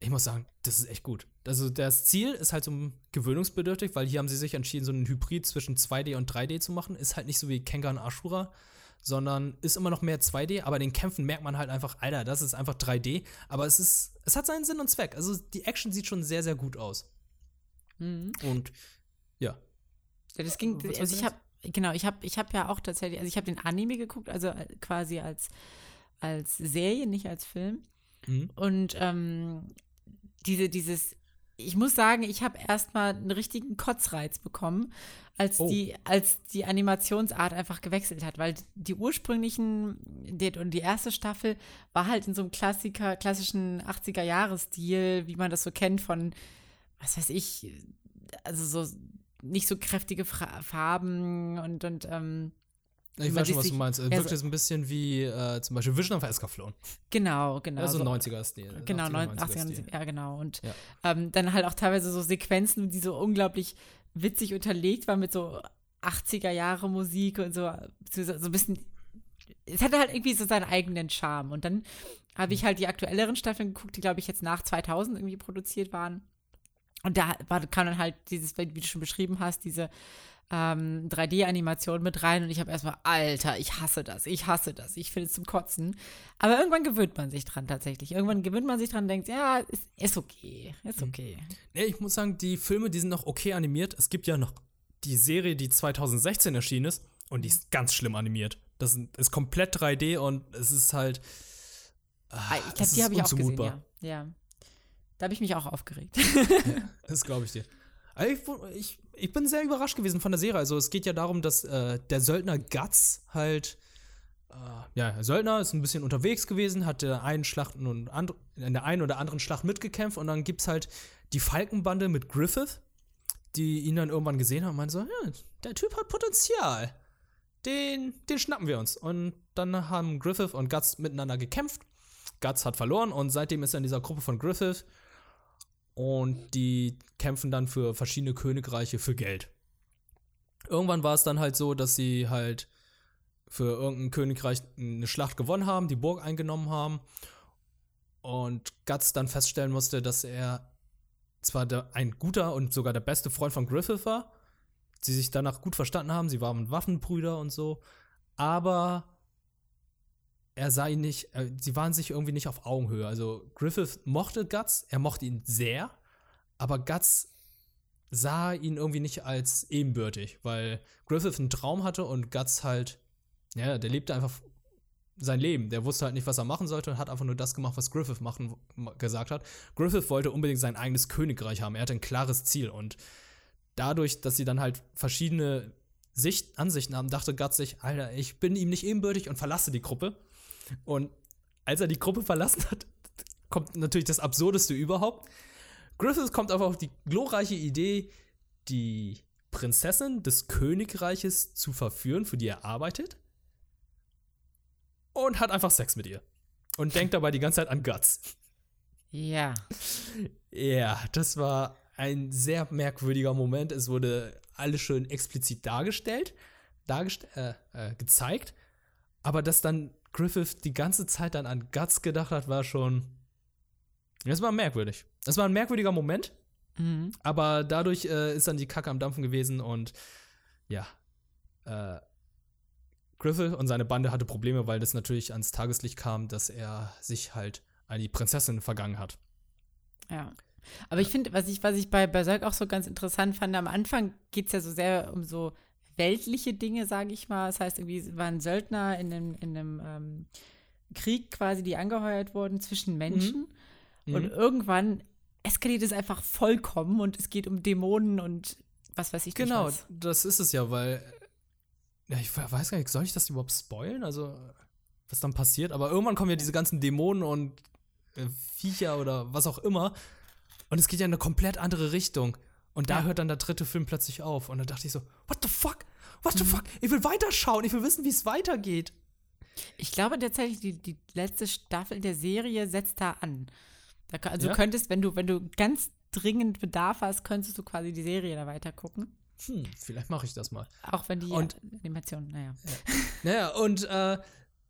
ich muss sagen, das ist echt gut. Also das Ziel ist halt so gewöhnungsbedürftig, weil hier haben sie sich entschieden, so einen Hybrid zwischen 2D und 3D zu machen. Ist halt nicht so wie Kengan Ashura, sondern ist immer noch mehr 2D, aber den Kämpfen merkt man halt einfach, Alter, das ist einfach 3D, aber es ist, es hat seinen Sinn und Zweck. Also die Action sieht schon sehr, sehr gut aus. Mhm. Und ja. Ja, das ging, also ich habe, genau, ich habe ich hab ja auch tatsächlich, also ich habe den Anime geguckt, also äh, quasi als, als Serie, nicht als Film. Mhm. Und ähm, diese, dieses ich muss sagen, ich habe erstmal einen richtigen Kotzreiz bekommen, als, oh. die, als die Animationsart einfach gewechselt hat, weil die ursprünglichen die, und die erste Staffel war halt in so einem Klassiker, klassischen 80er-Jahres-Stil, wie man das so kennt von, was weiß ich, also so nicht so kräftige Farben und, und ähm, ich weiß schon, was du meinst. Wirkt jetzt ein bisschen wie äh, zum Beispiel Vision of Escaflown. Genau, genau. Also so 90er-Stil. Genau, 80er, 90er, ja, genau. Und ja. Ähm, dann halt auch teilweise so Sequenzen, die so unglaublich witzig unterlegt waren mit so 80er-Jahre Musik und so, so ein bisschen. Es hatte halt irgendwie so seinen eigenen Charme. Und dann habe ich halt die aktuelleren Staffeln geguckt, die, glaube ich, jetzt nach 2000 irgendwie produziert waren. Und da war, kam dann halt dieses, wie du schon beschrieben hast, diese ähm, 3D-Animation mit rein und ich habe erstmal, Alter, ich hasse das, ich hasse das, ich finde es zum Kotzen. Aber irgendwann gewöhnt man sich dran tatsächlich. Irgendwann gewöhnt man sich dran und denkt, ja, ist, ist okay, ist hm. okay. Nee, ich muss sagen, die Filme, die sind noch okay animiert. Es gibt ja noch die Serie, die 2016 erschienen ist und die ist ganz schlimm animiert. Das ist komplett 3D und es ist halt. Ah, ich glaube, die habe ich auch gesehen, ja. ja. Da habe ich mich auch aufgeregt. ja, [LAUGHS] das glaube ich dir. Ich, ich, ich, bin sehr überrascht gewesen von der Serie. Also es geht ja darum, dass äh, der Söldner Guts halt äh, ja, Söldner ist ein bisschen unterwegs gewesen, hat der einen Schlachten und in der einen oder anderen Schlacht mitgekämpft und dann gibt es halt die Falkenbande mit Griffith, die ihn dann irgendwann gesehen haben und meinen so, ja, der Typ hat Potenzial. Den, den schnappen wir uns. Und dann haben Griffith und Guts miteinander gekämpft. Guts hat verloren und seitdem ist er in dieser Gruppe von Griffith und die kämpfen dann für verschiedene Königreiche für Geld. Irgendwann war es dann halt so, dass sie halt für irgendein Königreich eine Schlacht gewonnen haben, die Burg eingenommen haben. Und Guts dann feststellen musste, dass er zwar der, ein guter und sogar der beste Freund von Griffith war, sie sich danach gut verstanden haben, sie waren Waffenbrüder und so, aber er sah ihn nicht, äh, sie waren sich irgendwie nicht auf Augenhöhe. Also Griffith mochte Guts, er mochte ihn sehr, aber Guts sah ihn irgendwie nicht als ebenbürtig, weil Griffith einen Traum hatte und Guts halt, ja, der lebte einfach sein Leben. Der wusste halt nicht, was er machen sollte und hat einfach nur das gemacht, was Griffith machen, gesagt hat. Griffith wollte unbedingt sein eigenes Königreich haben. Er hatte ein klares Ziel und dadurch, dass sie dann halt verschiedene Sicht, Ansichten haben, dachte Guts sich, Alter, ich bin ihm nicht ebenbürtig und verlasse die Gruppe. Und als er die Gruppe verlassen hat, kommt natürlich das Absurdeste überhaupt. Griffiths kommt aber auf die glorreiche Idee, die Prinzessin des Königreiches zu verführen, für die er arbeitet. Und hat einfach Sex mit ihr. Und denkt dabei die ganze Zeit an Guts. Ja. Ja, das war ein sehr merkwürdiger Moment. Es wurde alles schön explizit dargestellt, dargest äh, äh, gezeigt. Aber dass dann Griffith die ganze Zeit dann an Guts gedacht hat, war schon. Das war merkwürdig. Das war ein merkwürdiger Moment. Mhm. Aber dadurch äh, ist dann die Kacke am Dampfen gewesen und ja. Äh, Griffith und seine Bande hatte Probleme, weil das natürlich ans Tageslicht kam, dass er sich halt an die Prinzessin vergangen hat. Ja. Aber ich finde, was ich, was ich bei Berserk auch so ganz interessant fand, am Anfang geht es ja so sehr um so weltliche Dinge, sage ich mal. Das heißt, irgendwie waren Söldner in einem, in einem ähm, Krieg quasi, die angeheuert wurden zwischen Menschen. Mhm. Und mhm. irgendwann eskaliert es einfach vollkommen und es geht um Dämonen und was weiß ich Genau, das ist es ja, weil ja, ich weiß gar nicht, soll ich das überhaupt spoilen? Also, was dann passiert? Aber irgendwann kommen ja diese ganzen Dämonen und äh, Viecher oder was auch immer. Und es geht ja in eine komplett andere Richtung. Und da ja. hört dann der dritte Film plötzlich auf. Und da dachte ich so, what the fuck? What the mhm. fuck? Ich will weiterschauen. Ich will wissen, wie es weitergeht. Ich glaube tatsächlich, die, die letzte Staffel der Serie setzt da an. Da, also ja? könntest, wenn du, wenn du ganz dringend Bedarf hast, könntest du quasi die Serie da weiter gucken. Hm, vielleicht mache ich das mal. Auch wenn die und, Animation, naja. Ja. naja, und, äh,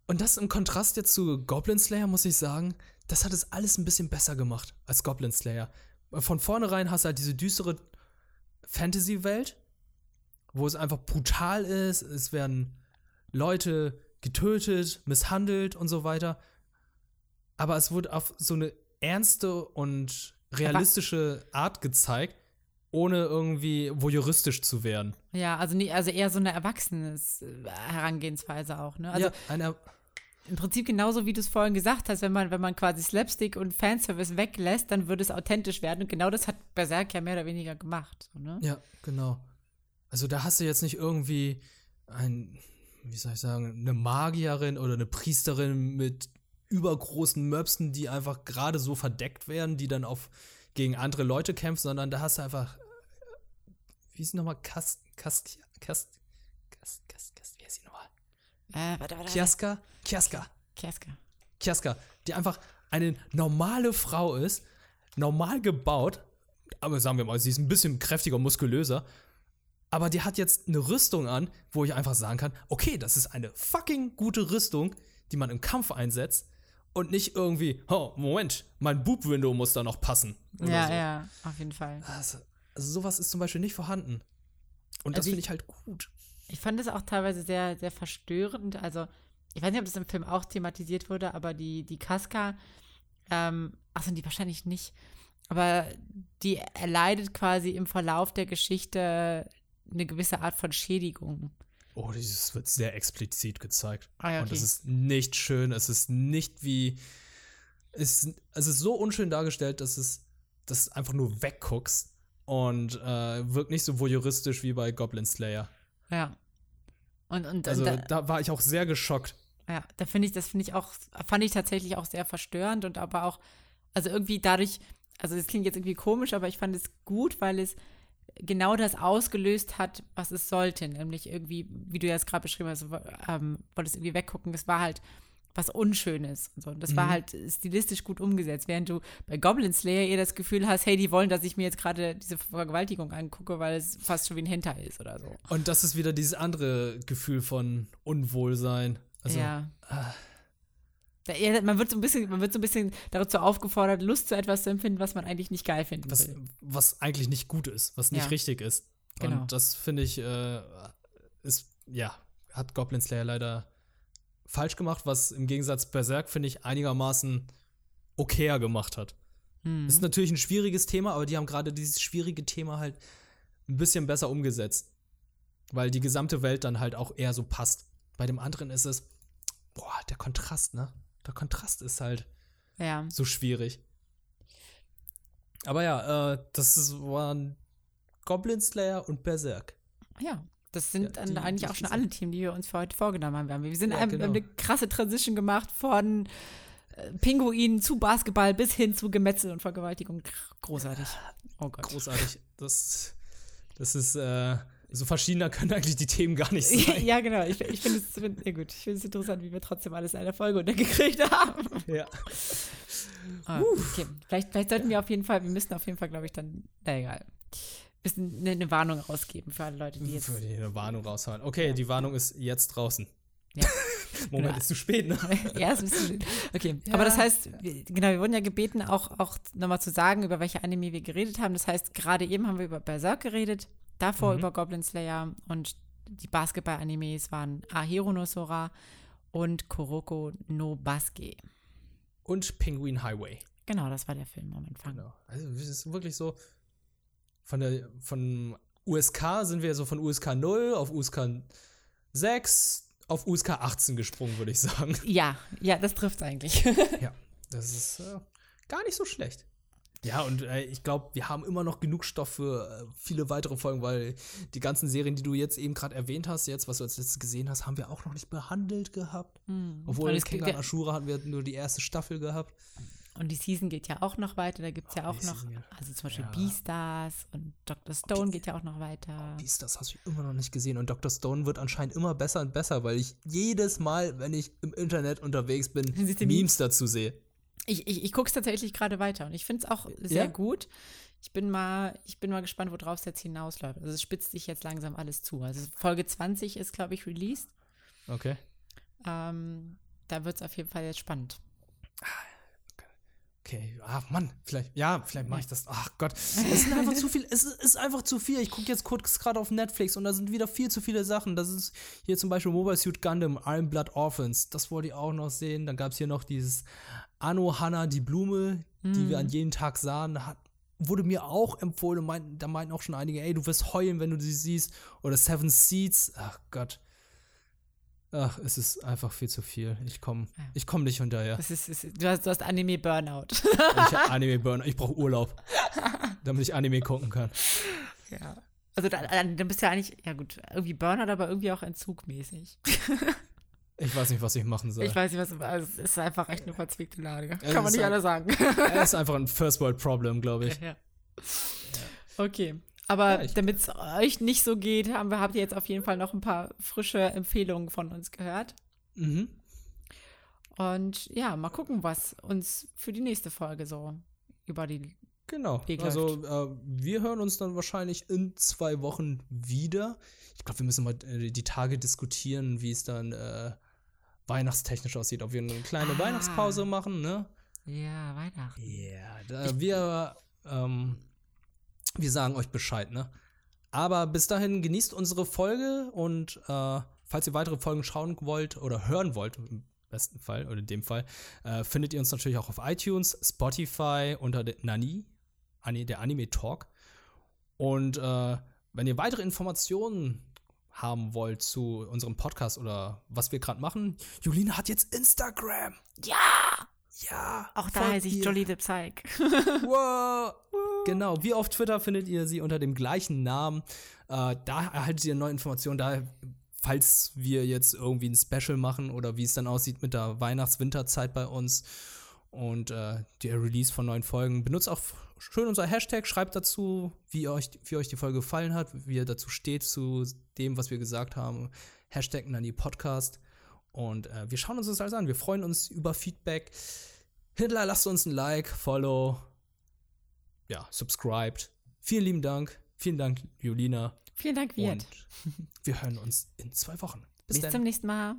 und das im Kontrast jetzt zu Goblin Slayer, muss ich sagen, das hat es alles ein bisschen besser gemacht als Goblin Slayer. Von vornherein hast du halt diese düstere Fantasy-Welt, wo es einfach brutal ist. Es werden Leute getötet, misshandelt und so weiter. Aber es wurde auf so eine ernste und realistische Art gezeigt, ohne irgendwie voyeuristisch zu werden. Ja, also, nie, also eher so eine erwachsene Herangehensweise auch, ne? Also ja, eine im Prinzip genauso, wie du es vorhin gesagt hast, wenn man, wenn man quasi Slapstick und Fanservice weglässt, dann würde es authentisch werden. Und genau das hat Berserk ja mehr oder weniger gemacht. So, ne? Ja, genau. Also da hast du jetzt nicht irgendwie ein, wie soll ich sagen, eine Magierin oder eine Priesterin mit übergroßen Möpsen, die einfach gerade so verdeckt werden, die dann auf gegen andere Leute kämpfen, sondern da hast du einfach, wie ist nochmal, Kast, Kast, Kast, Kast, Kast, Kast, wie heißt sie nochmal? Äh, warte, warte. Kiaska? Kiaska. Kiaska. Kiaska, die einfach eine normale Frau ist, normal gebaut, aber sagen wir mal, sie ist ein bisschen kräftiger, muskulöser, aber die hat jetzt eine Rüstung an, wo ich einfach sagen kann, okay, das ist eine fucking gute Rüstung, die man im Kampf einsetzt und nicht irgendwie, oh, Moment, mein Boob-Window muss da noch passen. Ja, so. ja, auf jeden Fall. Also, also, sowas ist zum Beispiel nicht vorhanden. Und das also finde ich halt gut. Ich fand es auch teilweise sehr, sehr verstörend. Also, ich weiß nicht, ob das im Film auch thematisiert wurde, aber die, die Casca, ähm, ach, sind die wahrscheinlich nicht. Aber die erleidet quasi im Verlauf der Geschichte eine gewisse Art von Schädigung. Oh, dieses wird sehr explizit gezeigt. Ah, ja, okay. Und es ist nicht schön. Es ist nicht wie. Es, es ist so unschön dargestellt, dass es dass einfach nur wegguckst und äh, wirkt nicht so voyeuristisch wie bei Goblin Slayer. Ja. Und, und, also da, da, war ich auch sehr geschockt. Ja, da finde ich, das finde ich auch, fand ich tatsächlich auch sehr verstörend und aber auch, also irgendwie dadurch, also das klingt jetzt irgendwie komisch, aber ich fand es gut, weil es genau das ausgelöst hat, was es sollte, nämlich irgendwie, wie du ja es gerade beschrieben hast, ähm, wolltest irgendwie weggucken, es war halt was Unschönes und so. Und das mhm. war halt stilistisch gut umgesetzt, während du bei Goblin Slayer eher das Gefühl hast, hey, die wollen, dass ich mir jetzt gerade diese Vergewaltigung angucke, weil es fast schon wie ein Hinter ist oder so. Und das ist wieder dieses andere Gefühl von Unwohlsein. Also, ja. Äh. Man wird so ein bisschen, man wird so ein bisschen dazu aufgefordert, Lust zu etwas zu empfinden, was man eigentlich nicht geil finden was, will. Was eigentlich nicht gut ist, was nicht ja. richtig ist. Genau. Und das finde ich, äh, ist, ja, hat Goblin Slayer leider falsch gemacht, was im Gegensatz Berserk, finde ich, einigermaßen okayer gemacht hat. Mhm. Ist natürlich ein schwieriges Thema, aber die haben gerade dieses schwierige Thema halt ein bisschen besser umgesetzt. Weil die gesamte Welt dann halt auch eher so passt. Bei dem anderen ist es, boah, der Kontrast, ne? Der Kontrast ist halt ja. so schwierig. Aber ja, äh, das waren Goblin Slayer und Berserk. Ja, das sind ja, die, eigentlich auch schon alle Themen, die wir uns für heute vorgenommen haben. Wir sind ja, ein, genau. eine krasse Transition gemacht von äh, Pinguinen zu Basketball bis hin zu Gemetzel und Vergewaltigung. Großartig. Oh Gott. Großartig. Das, das ist, äh, so verschiedener können eigentlich die Themen gar nicht [LAUGHS] sein. ja, genau. Ich, ich finde es find, ja gut. Ich find es interessant, wie wir trotzdem alles in einer Folge untergekriegt haben. Ja. Ah, okay. Vielleicht, vielleicht sollten wir auf jeden Fall, wir müssen auf jeden Fall, glaube ich, dann, na egal bisschen eine, eine, Warnung rausgeben für alle Leute, die jetzt. Für die eine Warnung raushauen. Okay, die Warnung ist jetzt draußen. Ja. [LAUGHS] Moment, genau. ist zu spät, ne? [LAUGHS] ja, es ist zu spät. Okay, ja. aber das heißt, genau, wir wurden ja gebeten, auch, auch nochmal zu sagen, über welche Anime wir geredet haben. Das heißt, gerade eben haben wir über Berserk geredet, davor mhm. über Goblin Slayer und die Basketball-Animes waren Ahiro no Sora und Kuroko no Basque. Und Penguin Highway. Genau, das war der Film am Anfang. Genau. Also es ist wirklich so, von der von USK sind wir so von USK 0 auf USK 6 auf USK 18 gesprungen, würde ich sagen. Ja, ja, das trifft eigentlich. ja, das ist äh, gar nicht so schlecht. Ja, und äh, ich glaube, wir haben immer noch genug Stoff für äh, viele weitere Folgen, weil die ganzen Serien, die du jetzt eben gerade erwähnt hast, jetzt, was du als letztes gesehen hast, haben wir auch noch nicht behandelt gehabt. Hm. Obwohl in Kengan Ashura hatten wir nur die erste Staffel gehabt. Und die Season geht ja auch noch weiter. Da gibt es ja Oh, auch noch, also zum Beispiel Ja. Beastars und Dr. Stone geht ja auch noch weiter. Dies, das hast du immer noch nicht gesehen. Und Dr. Stone wird anscheinend immer besser und besser, weil ich jedes Mal, wenn ich im Internet unterwegs bin, [LAUGHS] Memes dazu sehe. Ich, ich, ich gucke es tatsächlich gerade weiter und ich finde es auch sehr Ja? gut. Ich bin mal, ich bin mal gespannt, worauf es jetzt hinausläuft. Also es spitzt sich jetzt langsam alles zu. Also Folge 20 ist, glaube ich, released. Okay. Ähm, da wird es auf jeden Fall jetzt spannend. Okay, ach Mann, vielleicht, ja, vielleicht mache ich das. Ach Gott, es sind einfach zu viel, es ist einfach zu viel. Ich gucke jetzt kurz gerade auf Netflix und da sind wieder viel zu viele Sachen. Das ist hier zum Beispiel Mobile Suit Gundam, Iron Blood Orphans, das wollte ich auch noch sehen. Dann gab es hier noch dieses Anno Hanna, die Blume, die wir an jedem Tag sahen. Hat, wurde mir auch empfohlen und meinten, da meinten auch schon einige, ey, du wirst heulen, wenn du sie siehst. Oder Seven Seeds, ach Gott. Ach, es ist einfach viel zu viel. Ich komme ich komm nicht hinterher. Das ist, ist, du, hast, du hast Anime Burnout. Ich hab [LAUGHS] Anime Burn. Ich brauche Urlaub, [LAUGHS] damit ich Anime gucken kann. ja. Also da- dann, dann bist du ja eigentlich, ja gut, irgendwie Burnout, aber irgendwie auch entzugmäßig. [LAUGHS] Ich weiß nicht, was ich machen soll. Ich weiß nicht, was also es ist einfach echt eine verzwickte Lage. Ja, Kann man nicht ist anders sagen. Es ist [LAUGHS] einfach ein First World Problem, glaube ich. Ja. Okay. Aber Ja, damit es euch nicht so geht, haben wir, habt ihr jetzt auf jeden Fall noch ein paar frische Empfehlungen von uns gehört. Mhm. Und ja, mal gucken, was uns für die nächste Folge so über die. Genau. Weg Also äh, wir hören uns dann wahrscheinlich in zwei Wochen wieder. Ich glaube, wir müssen mal äh, die Tage diskutieren, wie es dann äh, weihnachtstechnisch aussieht. Ob wir eine kleine Ah. Weihnachtspause machen, ne? Ja, Weihnachten. Ja, da, wir, ähm, wir sagen euch Bescheid, ne? Aber bis dahin genießt unsere Folge und äh, falls ihr weitere Folgen schauen wollt oder hören wollt, im besten Fall oder in dem Fall, äh, findet ihr uns natürlich auch auf iTunes, Spotify unter der Nani, Ani- der Anime Talk. Und äh, wenn ihr weitere Informationen haben wollt zu unserem Podcast oder was wir gerade machen, Julina hat jetzt Instagram. Ja! Ja. Auch da heiße ich. Jolly the Psych. [LAUGHS] Wow. Genau, wie auf Twitter findet ihr sie unter dem gleichen Namen. Äh, da erhaltet ihr neue Informationen, da, falls wir jetzt irgendwie ein Special machen oder wie es dann aussieht mit der Weihnachts-Winterzeit bei uns und äh, der Release von neuen Folgen. Benutzt auch schön unser Hashtag, schreibt dazu, wie euch, wie euch die Folge gefallen hat, wie ihr dazu steht, zu dem, was wir gesagt haben. Hashtag Nani Podcast. Und äh, wir schauen uns das alles an. Wir freuen uns über Feedback. Hinterlasst uns ein Like, Follow, ja, subscribed. Vielen lieben Dank. Vielen Dank, Julina. Vielen Dank, Wirt. Und wir hören uns in zwei Wochen. Bis dann. zum nächsten Mal.